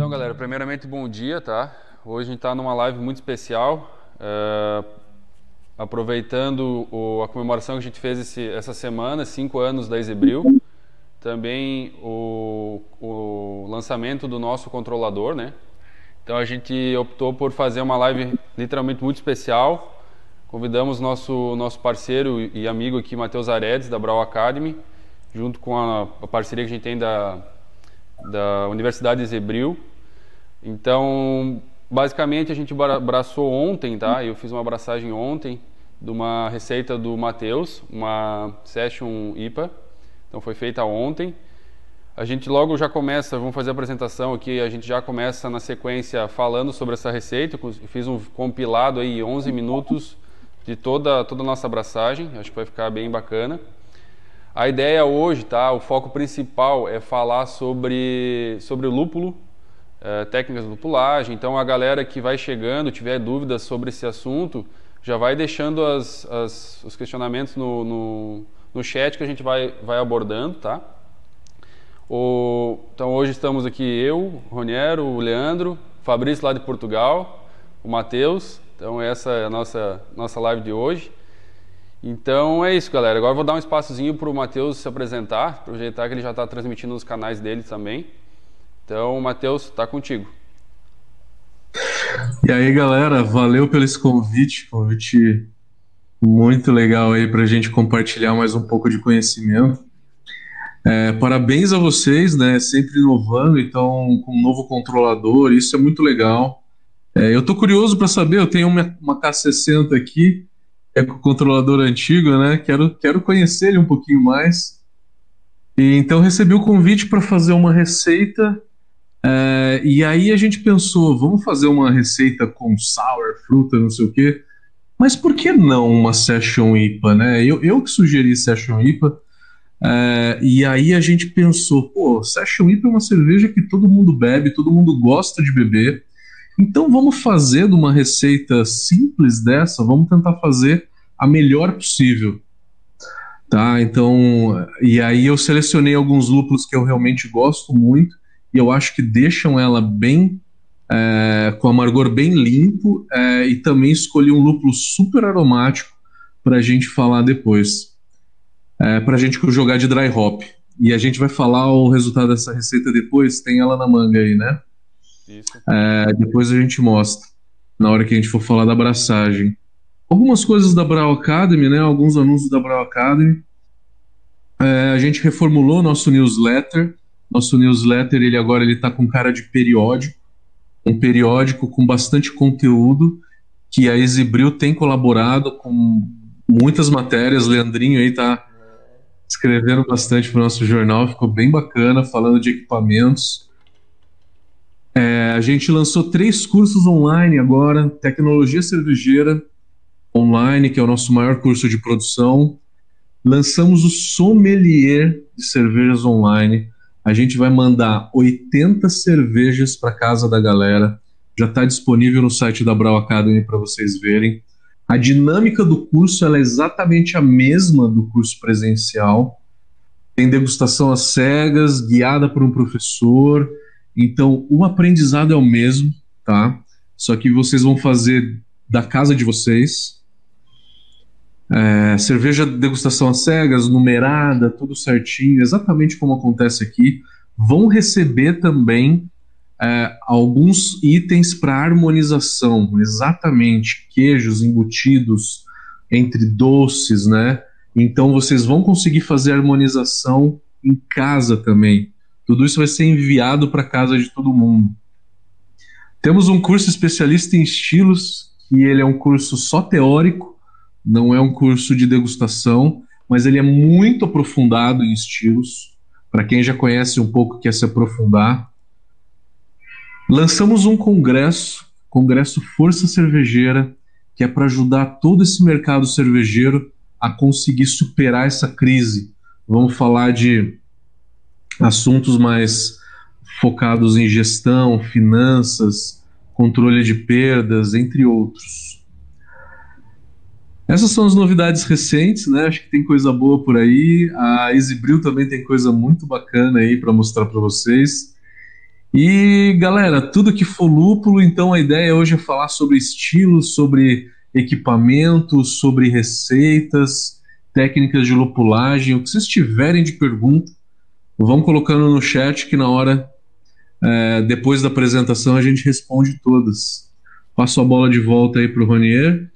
Então, galera, primeiramente, bom dia, tá? Hoje a gente está numa live muito especial, uh, aproveitando o, a comemoração que a gente fez esse, essa semana, cinco anos da Ezebril, também o, o lançamento do nosso controlador, né? Então a gente optou por fazer uma live literalmente muito especial. Convidamos nosso nosso parceiro e amigo aqui, Matheus Aredes, da Brau Academy, junto com a, a parceria que a gente tem da, da Universidade Zebril. Então, basicamente a gente abraçou ontem, tá? Eu fiz uma abraçagem ontem de uma receita do Matheus, uma Session IPA. Então foi feita ontem. A gente logo já começa, vamos fazer a apresentação aqui, a gente já começa na sequência falando sobre essa receita. Eu fiz um compilado aí 11 minutos de toda toda a nossa abraçagem, acho que vai ficar bem bacana. A ideia hoje, tá? O foco principal é falar sobre sobre o lúpulo, é, técnicas de lupulagem. Então, a galera que vai chegando, tiver dúvidas sobre esse assunto, já vai deixando as, as, os questionamentos no, no, no, chat que a gente vai, vai abordando, tá? O, então, hoje estamos aqui eu, o Roniero, o Leandro, o Fabrício lá de Portugal, o Matheus. Então, essa é a nossa, nossa live de hoje. Então é isso, galera. Agora vou dar um espaçozinho para o Matheus se apresentar, aproveitar que ele já está transmitindo nos canais dele também. Então, Matheus, está contigo. E aí, galera, valeu pelo esse convite, convite muito legal aí para a gente compartilhar mais um pouco de conhecimento. É, parabéns a vocês, né? Sempre inovando, então com um novo controlador, isso é muito legal. É, eu tô curioso para saber, eu tenho uma, uma K60 aqui, é com o controlador antigo, né? Quero, quero conhecer ele um pouquinho mais. E, então recebi o convite para fazer uma receita é, e aí a gente pensou, vamos fazer uma receita com sour, fruta, não sei o quê. Mas por que não uma Session IPA, né? Eu, eu que sugeri Session IPA. É, e aí a gente pensou, pô, Session IPA é uma cerveja que todo mundo bebe, todo mundo gosta de beber. Então vamos fazer de uma receita simples dessa, vamos tentar fazer a melhor possível. Tá? Então, e aí eu selecionei alguns lúpulos que eu realmente gosto muito e eu acho que deixam ela bem é, com amargor bem limpo é, e também escolhi um lúpulo super aromático para a gente falar depois, é, para a gente jogar de dry hop. E a gente vai falar o resultado dessa receita depois, tem ela na manga aí, né? Isso. É, depois a gente mostra, na hora que a gente for falar da abraçagem. Algumas coisas da Brau Academy, né? Alguns anúncios da Brau Academy. É, a gente reformulou nosso newsletter. Nosso newsletter, ele agora ele tá com cara de periódico, um periódico com bastante conteúdo, que a Exibril tem colaborado com muitas matérias. Leandrinho aí tá escrevendo bastante para o nosso jornal, ficou bem bacana, falando de equipamentos. É, a gente lançou três cursos online agora: Tecnologia Cervejeira Online, que é o nosso maior curso de produção. Lançamos o Sommelier de Cervejas Online, a gente vai mandar 80 cervejas para casa da galera. Já está disponível no site da Brau Academy para vocês verem. A dinâmica do curso é exatamente a mesma do curso presencial. Tem degustação às cegas, guiada por um professor. Então, o aprendizado é o mesmo, tá? Só que vocês vão fazer da casa de vocês, é, cerveja degustação às cegas, numerada, tudo certinho, exatamente como acontece aqui. Vão receber também é, alguns itens para harmonização, exatamente queijos embutidos entre doces, né? Então vocês vão conseguir fazer harmonização em casa também. Tudo isso vai ser enviado para casa de todo mundo. Temos um curso especialista em estilos, que ele é um curso só teórico, não é um curso de degustação, mas ele é muito aprofundado em estilos. Para quem já conhece um pouco quer se aprofundar. Lançamos um congresso, Congresso Força Cervejeira, que é para ajudar todo esse mercado cervejeiro a conseguir superar essa crise. Vamos falar de assuntos mais focados em gestão, finanças, controle de perdas, entre outros. Essas são as novidades recentes, né? Acho que tem coisa boa por aí. A Exibril também tem coisa muito bacana aí para mostrar para vocês. E galera, tudo que for lúpulo, então a ideia hoje é falar sobre estilos, sobre equipamentos, sobre receitas, técnicas de lupulagem, o que vocês tiverem de pergunta, vão colocando no chat que na hora, é, depois da apresentação, a gente responde todas. Passo a bola de volta aí para o Ronier.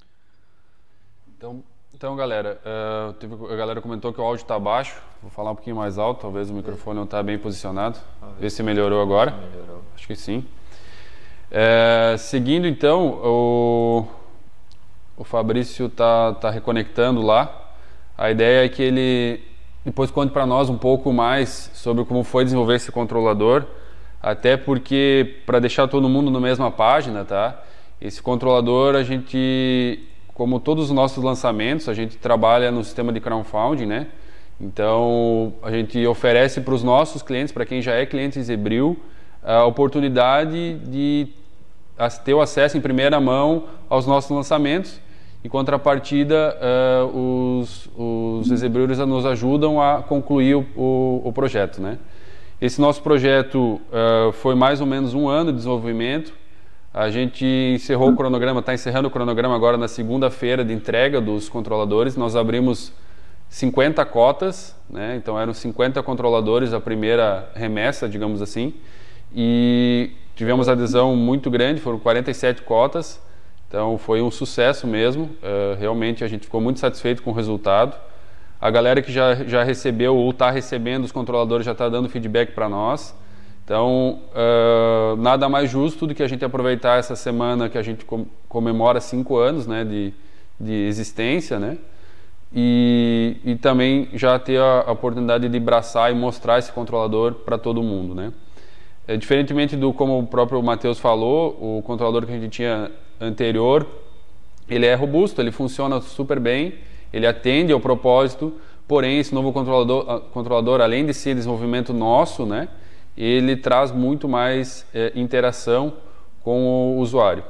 Então, galera, uh, a galera comentou que o áudio está baixo. Vou falar um pouquinho mais alto, talvez o microfone não está bem posicionado. Ver se melhorou agora. Melhorou. Acho que sim. É, seguindo então, o, o Fabrício está tá reconectando lá. A ideia é que ele depois conte para nós um pouco mais sobre como foi desenvolver esse controlador, até porque para deixar todo mundo na mesma página, tá? Esse controlador a gente, como todos os nossos lançamentos, a gente trabalha no sistema de crowdfunding, né? Então, a gente oferece para os nossos clientes, para quem já é cliente Zebril, a oportunidade de ter o acesso em primeira mão aos nossos lançamentos. Em contrapartida, uh, os, exebriores nos ajudam a concluir o, o, o projeto. Né? Esse nosso projeto uh, foi mais ou menos um ano de desenvolvimento. A gente encerrou o cronograma, está encerrando o cronograma agora na segunda-feira de entrega dos controladores. Nós abrimos 50 cotas, né? então eram 50 controladores a primeira remessa, digamos assim, e tivemos adesão muito grande, foram 47 cotas, então foi um sucesso mesmo, uh, realmente a gente ficou muito satisfeito com o resultado. A galera que já, já recebeu ou está recebendo os controladores já está dando feedback para nós. Então, uh, nada mais justo do que a gente aproveitar essa semana que a gente comemora cinco anos né, de, de existência, né? e, e também já ter a, a, oportunidade de abraçar e mostrar esse controlador para todo mundo, né? É, diferentemente do como o próprio Matheus falou, o controlador que a gente tinha anterior, ele é robusto, ele funciona super bem, ele atende ao propósito, porém esse novo controlador, controlador além de ser desenvolvimento nosso, né, ele traz muito mais é, interação com o usuário.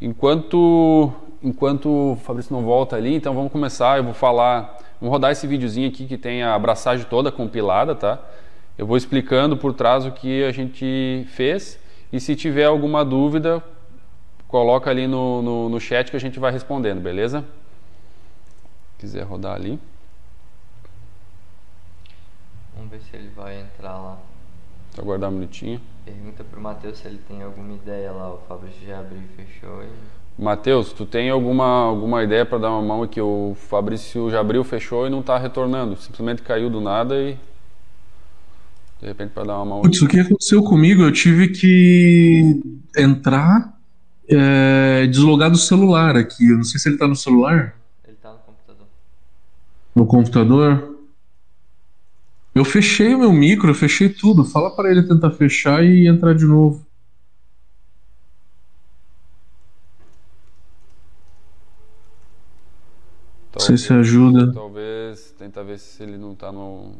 Enquanto enquanto o Fabrício não volta ali, então vamos começar. Eu vou falar, vamos rodar esse videozinho aqui que tem a abraçagem toda compilada, tá? Eu vou explicando por trás o que a gente fez e se tiver alguma dúvida, coloca ali no, no, no chat que a gente vai respondendo, beleza? Se quiser rodar ali. Vamos ver se ele vai entrar lá. Só aguardar um minutinho. Pergunta pro Matheus se ele tem alguma ideia lá. O Fabrício já abriu e fechou. E... Matheus, tu tem alguma, alguma ideia para dar uma mão que o Fabrício já abriu, fechou e não está retornando? Simplesmente caiu do nada e. De repente, para dar uma mão. Putz, o que aconteceu comigo? Eu tive que entrar, é, deslogar do celular aqui. Eu não sei se ele está no celular. Ele está no computador. No computador? Eu fechei o meu micro, eu fechei tudo. Fala para ele tentar fechar e entrar de novo. Talvez, sei se ajuda. Talvez tentar ver se ele não está no.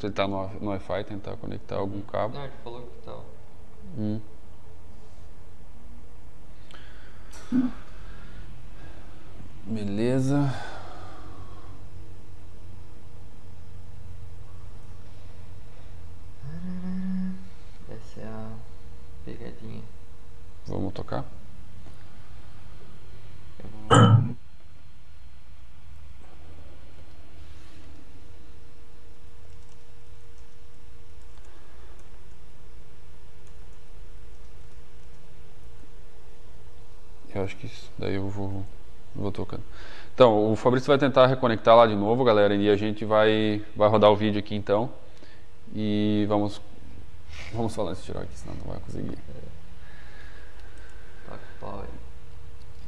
Se ele está no, no Wi-Fi, tentar conectar algum cabo. Não, ele falou que tá. Hum. Beleza. Essa é a pegadinha. Vamos tocar? Eu vou... Eu acho que isso, daí eu vou, vou tocando. Então, o Fabrício vai tentar reconectar lá de novo, galera, e a gente vai, vai rodar o vídeo aqui então. E vamos, vamos falar esse tirar aqui, senão não vai conseguir.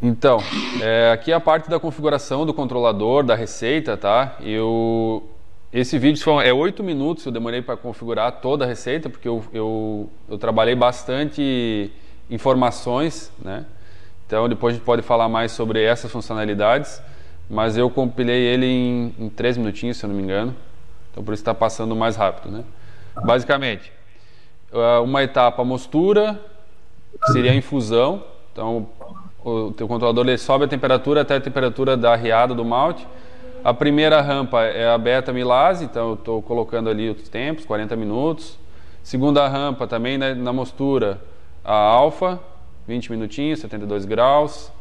Então, é, aqui é a parte da configuração do controlador, da receita, tá? Eu, esse vídeo foi, é 8 minutos, eu demorei para configurar toda a receita, porque eu, eu, eu trabalhei bastante informações, né? Então depois a gente pode falar mais sobre essas funcionalidades, mas eu compilei ele em, em três minutinhos, se eu não me engano. Então por isso está passando mais rápido, né? Basicamente, uma etapa mostura, que seria a infusão. Então o teu controlador ele sobe a temperatura até a temperatura da riada do malte. A primeira rampa é a beta milase, então eu estou colocando ali os tempos, 40 minutos. Segunda rampa também né, na mostura, a alfa, 20 minutinhos, 72 graus.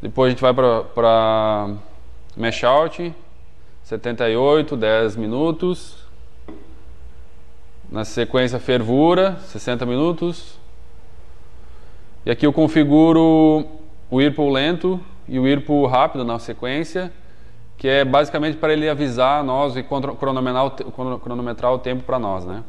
Depois a gente vai para mesh out, 78, 10 minutos. Na sequência fervura, 60 minutos. E aqui eu configuro o Whirlpool lento e o Whirlpool rápido na sequência, que é basicamente para ele avisar nós e cronometrar o tempo para nós, né?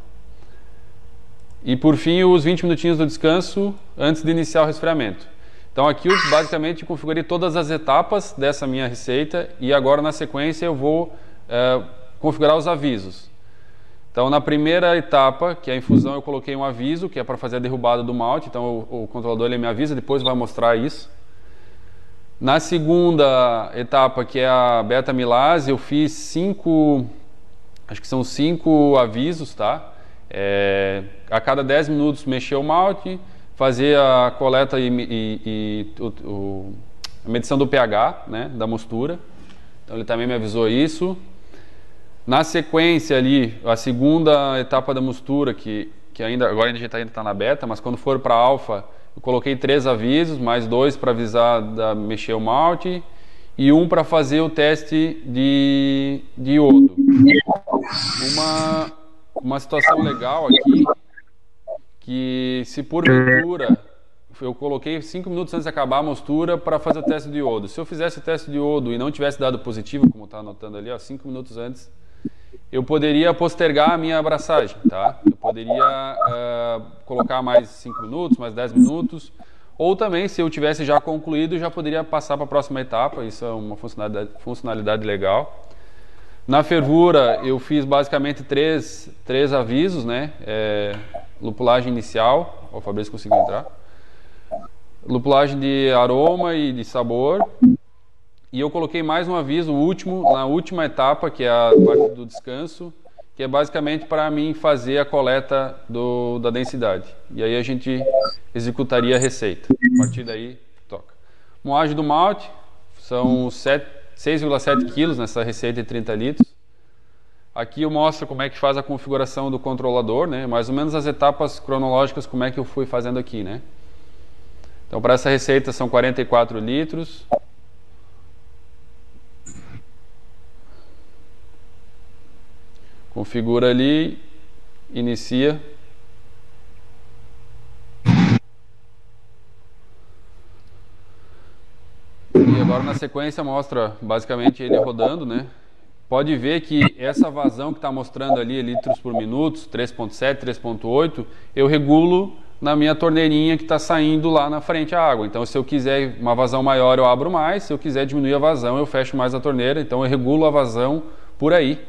E por fim, os 20 minutinhos do descanso antes de iniciar o resfriamento. Então aqui eu basicamente configurei todas as etapas dessa minha receita e agora na sequência eu vou é, configurar os avisos. Então, na primeira etapa, que é a infusão, eu coloquei um aviso, que é para fazer a derrubada do malte. Então, o, o controlador ele me avisa, depois vai mostrar isso. Na segunda etapa, que é a beta milase, eu fiz cinco, acho que são cinco avisos, tá? É, a cada 10 minutos mexer o malte, fazer a coleta e, e, e o, o, a medição do pH, né, da mostura. Então, ele também me avisou isso. Na sequência ali, a segunda etapa da mistura, que, que ainda agora a gente ainda está na beta, mas quando for para alfa, eu coloquei três avisos, mais dois para avisar da mexer o malte e um para fazer o teste de, de iodo. Uma, uma situação legal aqui, que se porventura eu coloquei cinco minutos antes de acabar a mostura para fazer o teste de iodo. Se eu fizesse o teste de iodo e não tivesse dado positivo, como está anotando ali, ó, cinco minutos antes, eu poderia postergar a minha abraçagem, tá? Eu poderia uh, colocar mais 5 minutos, mais 10 minutos, ou também, se eu tivesse já concluído, já poderia passar para a próxima etapa, isso é uma funcionalidade, funcionalidade legal. Na fervura, eu fiz basicamente três, três avisos, né? É, lupulagem inicial, o Fabrício conseguiu entrar. Lupulagem de aroma e de sabor, e eu coloquei mais um aviso, o último, na última etapa, que é a parte do descanso, que é basicamente para mim fazer a coleta do, da densidade. E aí a gente executaria a receita. A partir daí, toca. Moagem do malte, são 6,7 quilos nessa receita de 30 litros. Aqui eu mostro como é que faz a configuração do controlador, né? mais ou menos as etapas cronológicas, como é que eu fui fazendo aqui. Né? Então, para essa receita são 44 litros. Configura ali, inicia. E agora na sequência mostra basicamente ele rodando, né? Pode ver que essa vazão que está mostrando ali, litros por minuto, 3.7, 3.8, eu regulo na minha torneirinha que está saindo lá na frente a água. Então, se eu quiser uma vazão maior, eu abro mais. Se eu quiser diminuir a vazão, eu fecho mais a torneira. Então, eu regulo a vazão por aí.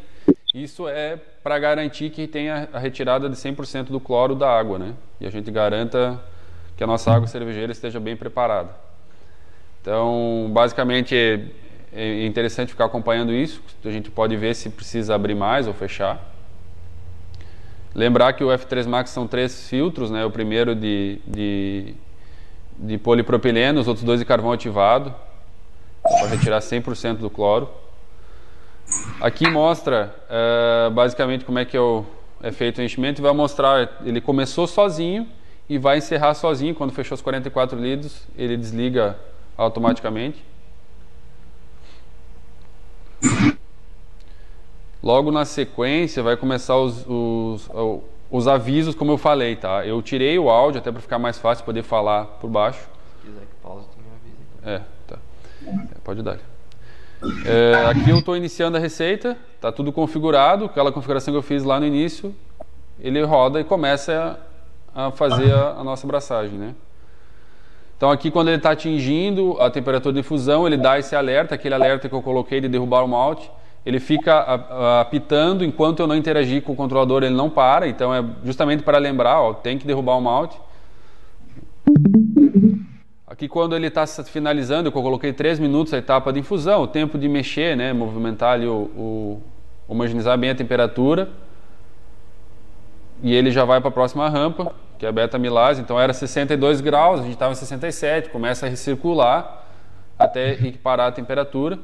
Isso é para garantir que tenha a retirada de 100% do cloro da água, né? E a gente garanta que a nossa água cervejeira esteja bem preparada. Então, basicamente, é, é interessante ficar acompanhando isso. A gente pode ver se precisa abrir mais ou fechar. Lembrar que o F3 Max são três filtros, né? O primeiro de, de, de polipropileno, os outros dois de carvão ativado, para retirar 100% do cloro. Aqui mostra uh, basicamente como é que é, o, é feito o enchimento e vai mostrar, ele começou sozinho e vai encerrar sozinho, quando fechou os 44 litros, ele desliga automaticamente. Logo na sequência vai começar os, os, os avisos, como eu falei, tá? Eu tirei o áudio até para ficar mais fácil poder falar por baixo. Se quiser que pause, tu me avisa. É, tá. É, pode dar. É, aqui eu estou iniciando a receita, está tudo configurado, aquela configuração que eu fiz lá no início, ele roda e começa a, fazer a, a, nossa abraçagem, né? Então aqui quando ele está atingindo a temperatura de infusão, ele dá esse alerta, aquele alerta que eu coloquei de derrubar o malte, ele fica apitando enquanto eu não interagir com o controlador, ele não para, então é justamente para lembrar, ó, tem que derrubar o malte. Aqui quando ele está finalizando, eu coloquei 3 minutos a etapa de infusão, o tempo de mexer, né, movimentar ali o, o homogeneizar bem a temperatura. E ele já vai para a próxima rampa, que é a beta milase. Então era 62 graus, a gente estava em 67, começa a recircular até equiparar a temperatura.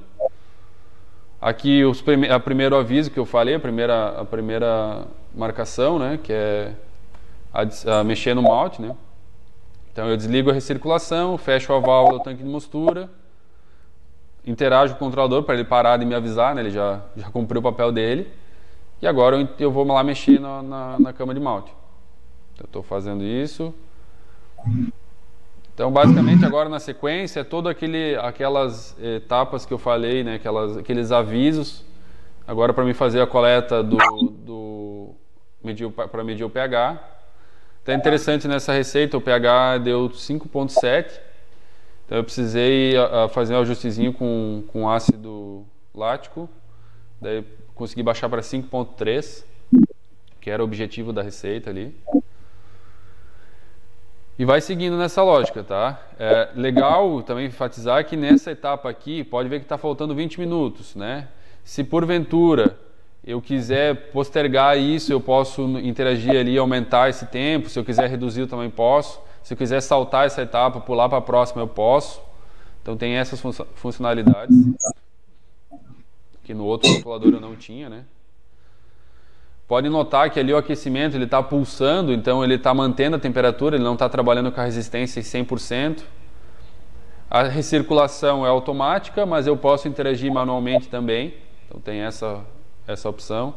Aqui os prime a primeiro aviso que eu falei, a primeira, a primeira marcação, né? Que é a, a mexer no malte, né? Então eu desligo a recirculação, fecho a válvula do tanque de mostura, interajo com o controlador para ele parar de me avisar, né? Ele já, já cumpriu o papel dele. E agora eu, vou lá mexer na, na, na cama de malte. Eu estou fazendo isso. Então, basicamente, agora na sequência, é todas aquelas etapas que eu falei, né, aquelas, aqueles avisos, agora para me fazer a coleta do, do para medir o pH. Então, é interessante nessa receita, o pH deu 5.7, então eu precisei a, a fazer um ajustezinho com, com ácido lático, daí consegui baixar para 5.3, que era o objetivo da receita ali. E vai seguindo nessa lógica, tá? É legal também enfatizar que nessa etapa aqui, pode ver que está faltando 20 minutos, né? Se porventura eu quiser postergar isso, eu posso interagir ali, aumentar esse tempo. Se eu quiser reduzir, eu também posso. Se eu quiser saltar essa etapa, pular para a próxima, eu posso. Então tem essas funcionalidades que no outro calculador eu não tinha, né? Pode notar que ali o aquecimento ele está pulsando, então ele está mantendo a temperatura, ele não está trabalhando com a resistência em 100%. A recirculação é automática, mas eu posso interagir manualmente também, então tem essa, essa opção.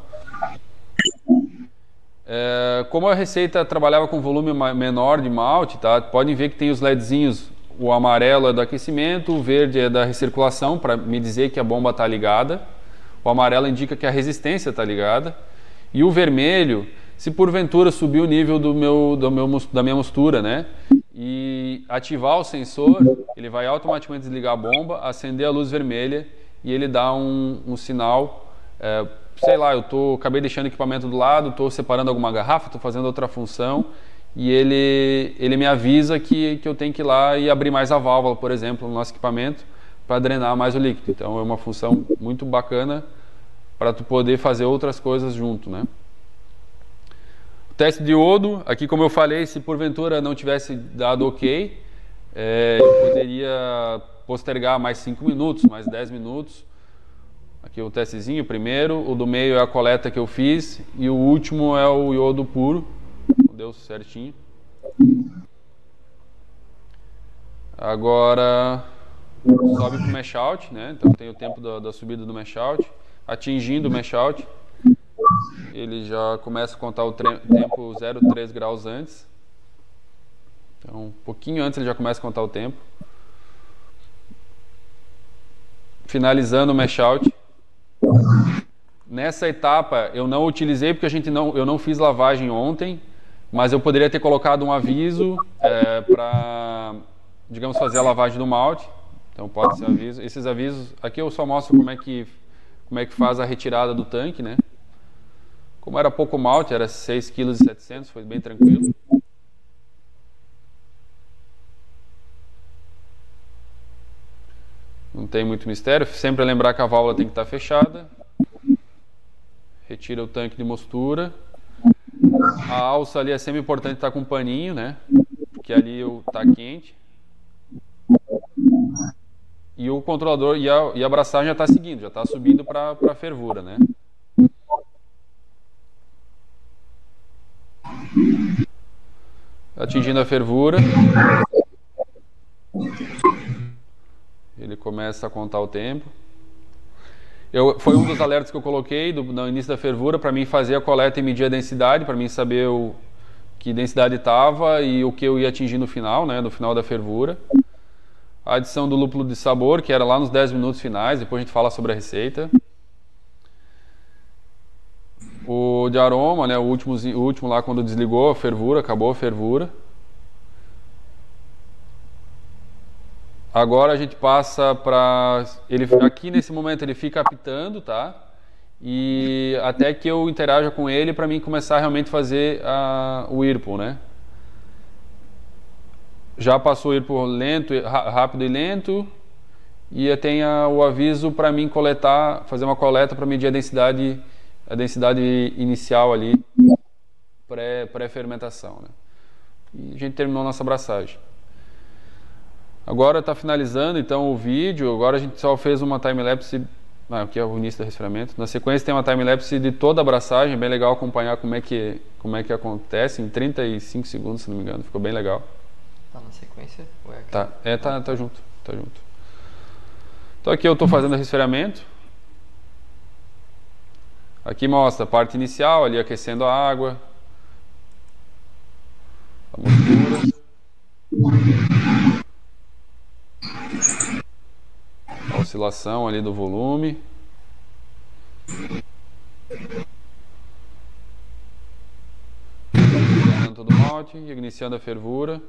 É, como a receita trabalhava com volume menor de malte, tá? podem ver que tem os LEDzinhos, o amarelo é do aquecimento, o verde é da recirculação, para me dizer que a bomba está ligada. O amarelo indica que a resistência está ligada. E o vermelho, se porventura subir o nível do meu, do meu, da minha mostura, né? E ativar o sensor, ele vai automaticamente desligar a bomba, acender a luz vermelha e ele dá um, um sinal. É, sei lá, eu tô, acabei deixando o equipamento do lado, estou separando alguma garrafa, estou fazendo outra função e ele, ele me avisa que, que eu tenho que ir lá e abrir mais a válvula, por exemplo, no nosso equipamento, para drenar mais o líquido. Então é uma função muito bacana para tu poder fazer outras coisas junto, né? O teste de iodo, aqui como eu falei, se porventura não tivesse dado ok, é, eu poderia postergar mais 5 minutos, mais 10 minutos. Aqui o testezinho primeiro, o do meio é a coleta que eu fiz e o último é o iodo puro, deu certinho. Agora sobe para o mesh out, né? Então tem o tempo da, da subida do mesh out atingindo o mesh out, ele já começa a contar o tempo 0,3 graus antes. Então, um pouquinho antes ele já começa a contar o tempo. Finalizando o mesh out. Nessa etapa eu não utilizei porque a gente não, eu não fiz lavagem ontem, mas eu poderia ter colocado um aviso é, para, digamos, fazer a lavagem do malte. Então pode ser aviso. Esses avisos, aqui eu só mostro como é que como é que faz a retirada do tanque, né? Como era pouco malte, era 6,7 kg, foi bem tranquilo. Não tem muito mistério, sempre lembrar que a válvula tem que estar fechada. Retira o tanque de mostura. A alça ali é sempre importante estar com um paninho, né? Porque ali está quente e o controlador e a, e a abraçagem já está seguindo, já está subindo para a fervura, né? Atingindo a fervura, ele começa a contar o tempo. Eu, foi um dos alertas que eu coloquei do, no início da fervura para mim fazer a coleta e medir a densidade, para mim saber o, que densidade estava e o que eu ia atingir no final, né, no final da fervura a adição do lúpulo de sabor, que era lá nos 10 minutos finais, depois a gente fala sobre a receita. O de aroma, né, o, último, o último lá quando desligou a fervura, acabou a fervura. Agora a gente passa para ele aqui nesse momento ele fica apitando, tá? E até que eu interaja com ele para mim começar a realmente fazer a, o Whirlpool, né? já passou ir por lento, rápido e lento, e tem a, o aviso para mim coletar, fazer uma coleta para medir a densidade, a densidade inicial ali, pré-fermentação. Pré né? E a gente terminou nossa abraçagem. Agora está finalizando então o vídeo, agora a gente só fez uma time-lapse Ah, aqui é o início do resfriamento. Na sequência tem uma time-lapse de toda a abraçagem, bem legal acompanhar como é, que, como é que acontece, em 35 segundos, se não me engano. Ficou bem legal. Tá na sequência? Ou é aqui? Tá, é, tá, tá junto, tá junto. Então aqui eu estou fazendo o resfriamento. Aqui mostra a parte inicial, ali aquecendo a água. A muscula. A oscilação ali do volume. Iniciando todo o malte, iniciando a fervura.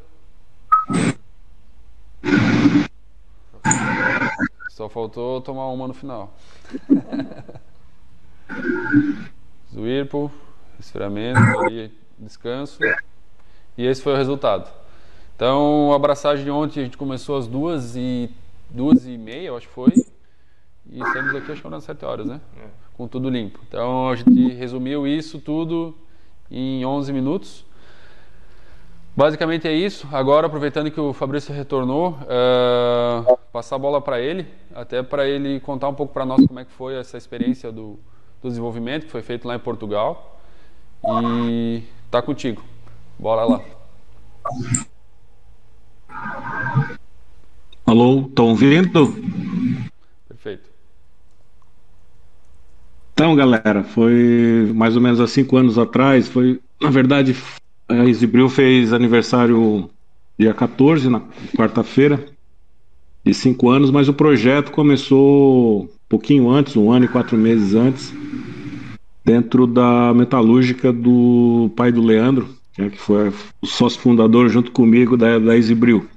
Só faltou tomar uma no final. Zwirpo, resfriamento, ali, descanso. E esse foi o resultado. Então, a abraçagem de ontem a gente começou às duas e, duas e meia, eu acho que foi. E estamos aqui, acho que umas sete horas, né? É. Com tudo limpo. Então, a gente resumiu isso tudo em 11 minutos. Basicamente é isso. Agora, aproveitando que o Fabrício retornou, eh, passar a bola para ele, até para ele contar um pouco para nós como é que foi essa experiência do, do desenvolvimento que foi feito lá em Portugal. E tá contigo. Bora lá. Alô, estão ouvindo? Perfeito. Então, galera, foi mais ou menos há cinco anos atrás. Foi, na verdade, a Exibril fez aniversário dia 14, na quarta-feira, de cinco anos, mas o projeto começou um pouquinho antes, um ano e quatro meses antes, dentro da metalúrgica do pai do Leandro, né, que foi o sócio fundador junto comigo da, da Exibril.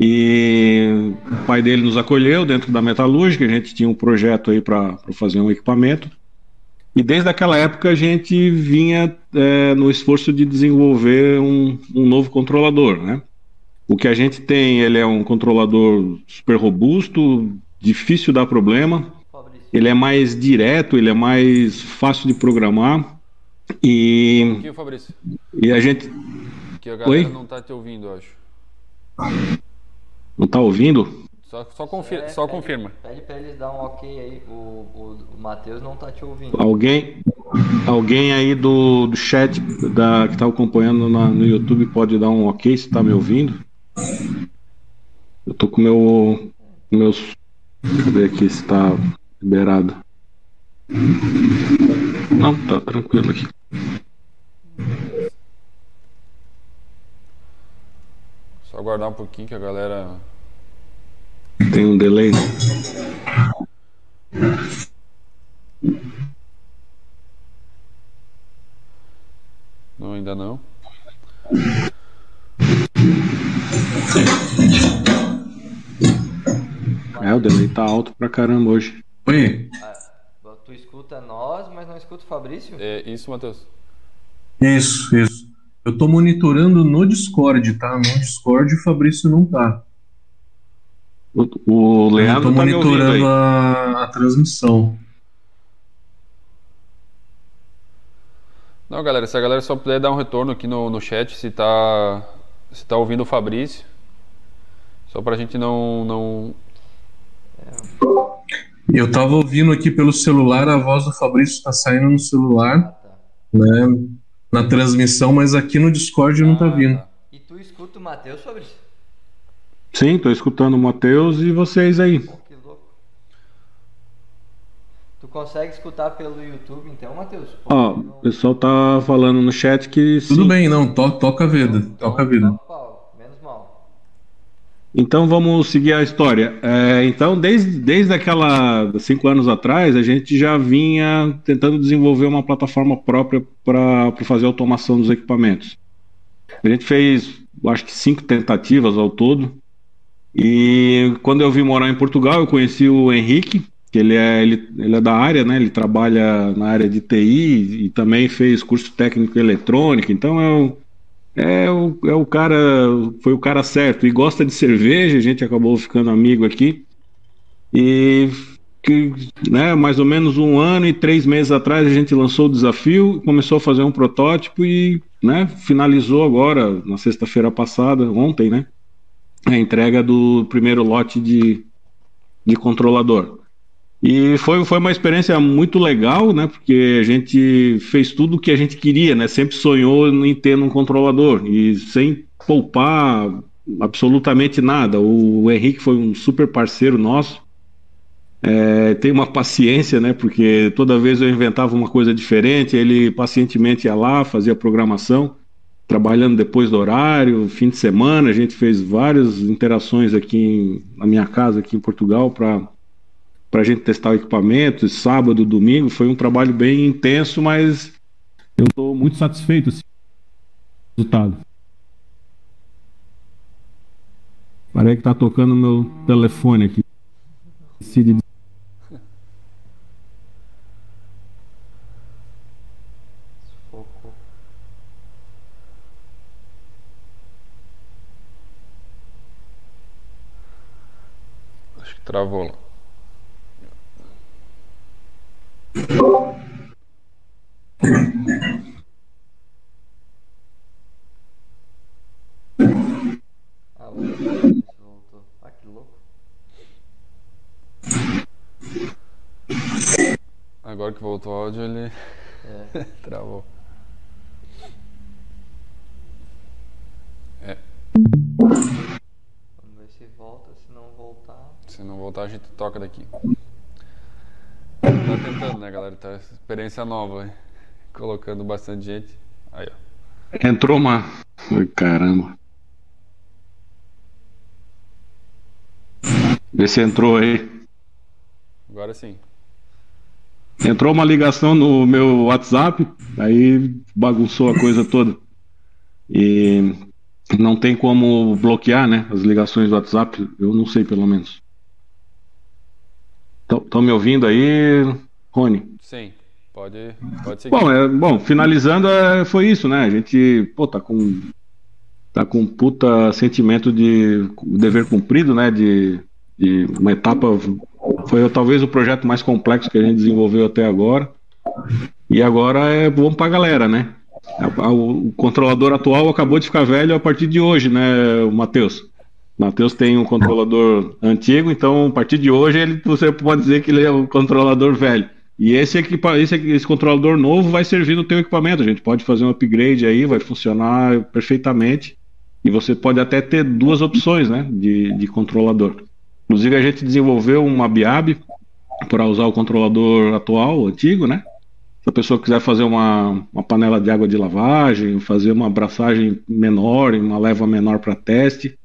E o pai dele nos acolheu dentro da metalúrgica, a gente tinha um projeto aí para fazer um equipamento. E desde aquela época a gente vinha é, no esforço de desenvolver um, um novo controlador, né? O que a gente tem, ele é um controlador super robusto, difícil dar problema, ele é mais direto, ele é mais fácil de programar Um e, Fabrício. e a gente Que a galera Oi? não tá te ouvindo, eu acho. Não tá ouvindo? Só, só, confir É, só pede- confirma. Pede pra eles dar um ok aí. O, o, o Matheus não tá te ouvindo. Alguém, alguém aí do, do chat da, que está acompanhando na- no YouTube pode dar um ok se está me ouvindo? Eu tô com meu meus deixa eu ver aqui se está liberado. Não, tá tranquilo aqui. Só aguardar um pouquinho que a galera. Tem um delay. Não, ainda não. É, o delay tá alto pra caramba hoje. Oi, Ah, tu escuta nós, mas não escuta o Fabrício? É isso, Matheus. isso, isso. Eu tô monitorando no Discord, tá? No Discord o Fabrício não tá. O, o Eu tô Leandro tá me ouvindo aí. monitorando a, a transmissão. Não, galera, se a galera só puder dar um retorno aqui no, no chat se tá, se tá ouvindo o Fabrício. Só pra gente não. não... Eu tava ouvindo aqui pelo celular, a voz do Fabrício tá saindo no celular, tá. né? Na transmissão, mas aqui no Discord não tá Ah, vindo. E tu escuta o Matheus, Fabrício? Sim, tô escutando o Matheus e vocês aí. Que louco. Tu consegue escutar pelo YouTube então, Matheus? Ó, não- o pessoal tá falando no chat que Tudo sim. bem, não, to- toca a vida, toca a vida. Tá. Então vamos seguir a história. É, então, desde, desde aquela cinco anos atrás, a gente já vinha tentando desenvolver uma plataforma própria para fazer automação dos equipamentos. A gente fez, acho que cinco tentativas ao todo. E quando eu vim morar em Portugal, eu conheci o Henrique, que ele é, ele, ele é da área, né? Ele trabalha na área de TI e também fez curso técnico em eletrônica. Então é um, é o, é o cara, foi o cara certo. E gosta de cerveja, a gente acabou ficando amigo aqui. E que, né, mais ou menos um ano e três meses atrás a gente lançou o desafio, começou a fazer um protótipo e né, finalizou agora, na sexta-feira passada, ontem, né? A entrega do primeiro lote de, de controlador. E foi, foi uma experiência muito legal, né? Porque a gente fez tudo o que a gente queria, né? Sempre sonhou em ter um controlador e sem poupar absolutamente nada. O Henrique foi um super parceiro nosso. É, tem uma paciência, né? Porque toda vez eu inventava uma coisa diferente, ele pacientemente ia lá, fazia programação, trabalhando depois do horário, fim de semana. A gente fez várias interações aqui em, na minha casa, aqui em Portugal, para para a gente testar o equipamento, sábado, domingo, foi um trabalho bem intenso, mas eu estou muito satisfeito assim, com o resultado. Parece que está tocando meu telefone aqui. Acho que travou lá. Ah, voltou. Ah, que louco. Agora que voltou o áudio, ele É. travou. É, Vamos ver se volta. Se não voltar. se não voltar, a gente toca daqui. Tá tentando, né, galera? Tá experiência nova, hein? colocando bastante gente. Aí, ó. Entrou uma. Ai, caramba. Vê se entrou aí. Agora sim. Entrou uma ligação no meu WhatsApp, aí bagunçou a coisa toda. E não tem como bloquear, né? As ligações do WhatsApp, eu não sei pelo menos. Estão me ouvindo aí, Rony? Sim, pode, pode seguir. Bom, é, bom, finalizando, é, foi isso, né? A gente, pô, tá com tá com um puta sentimento de dever cumprido, né? De, de uma etapa, foi talvez o projeto mais complexo que a gente desenvolveu até agora. E agora é bom pra galera, né? A- O controlador atual acabou de ficar velho a partir de hoje, né, Matheus? Matheus tem um controlador antigo, então a partir de hoje ele, você pode dizer que ele é um controlador velho. E esse, equipa, esse, esse controlador novo vai servir no teu equipamento. A gente pode fazer um upgrade aí, vai funcionar perfeitamente. E você pode até ter duas opções né, de, de controlador. Inclusive a gente desenvolveu uma BIAB para usar o controlador atual, antigo, né? Se a pessoa quiser fazer uma, uma panela de água de lavagem, fazer uma abraçagem menor, uma leva menor para teste,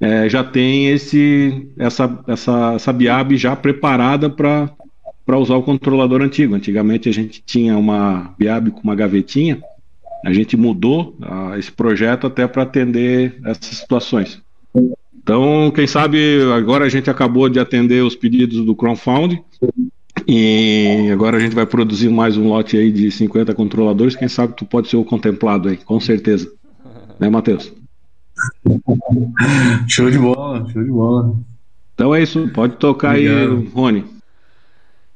é, já tem esse essa essa essa BIAB já preparada para usar o controlador antigo. Antigamente a gente tinha uma BIAB com uma gavetinha, a gente mudou ah, esse projeto até para atender essas situações. Então, quem sabe agora a gente acabou de atender os pedidos do crowdfunding e agora a gente vai produzir mais um lote aí de 50 controladores. Quem sabe tu pode ser o contemplado aí, com certeza. Né, Matheus? Show de bola, show de bola. Então é isso, pode tocar aí, Obrigado. Rony.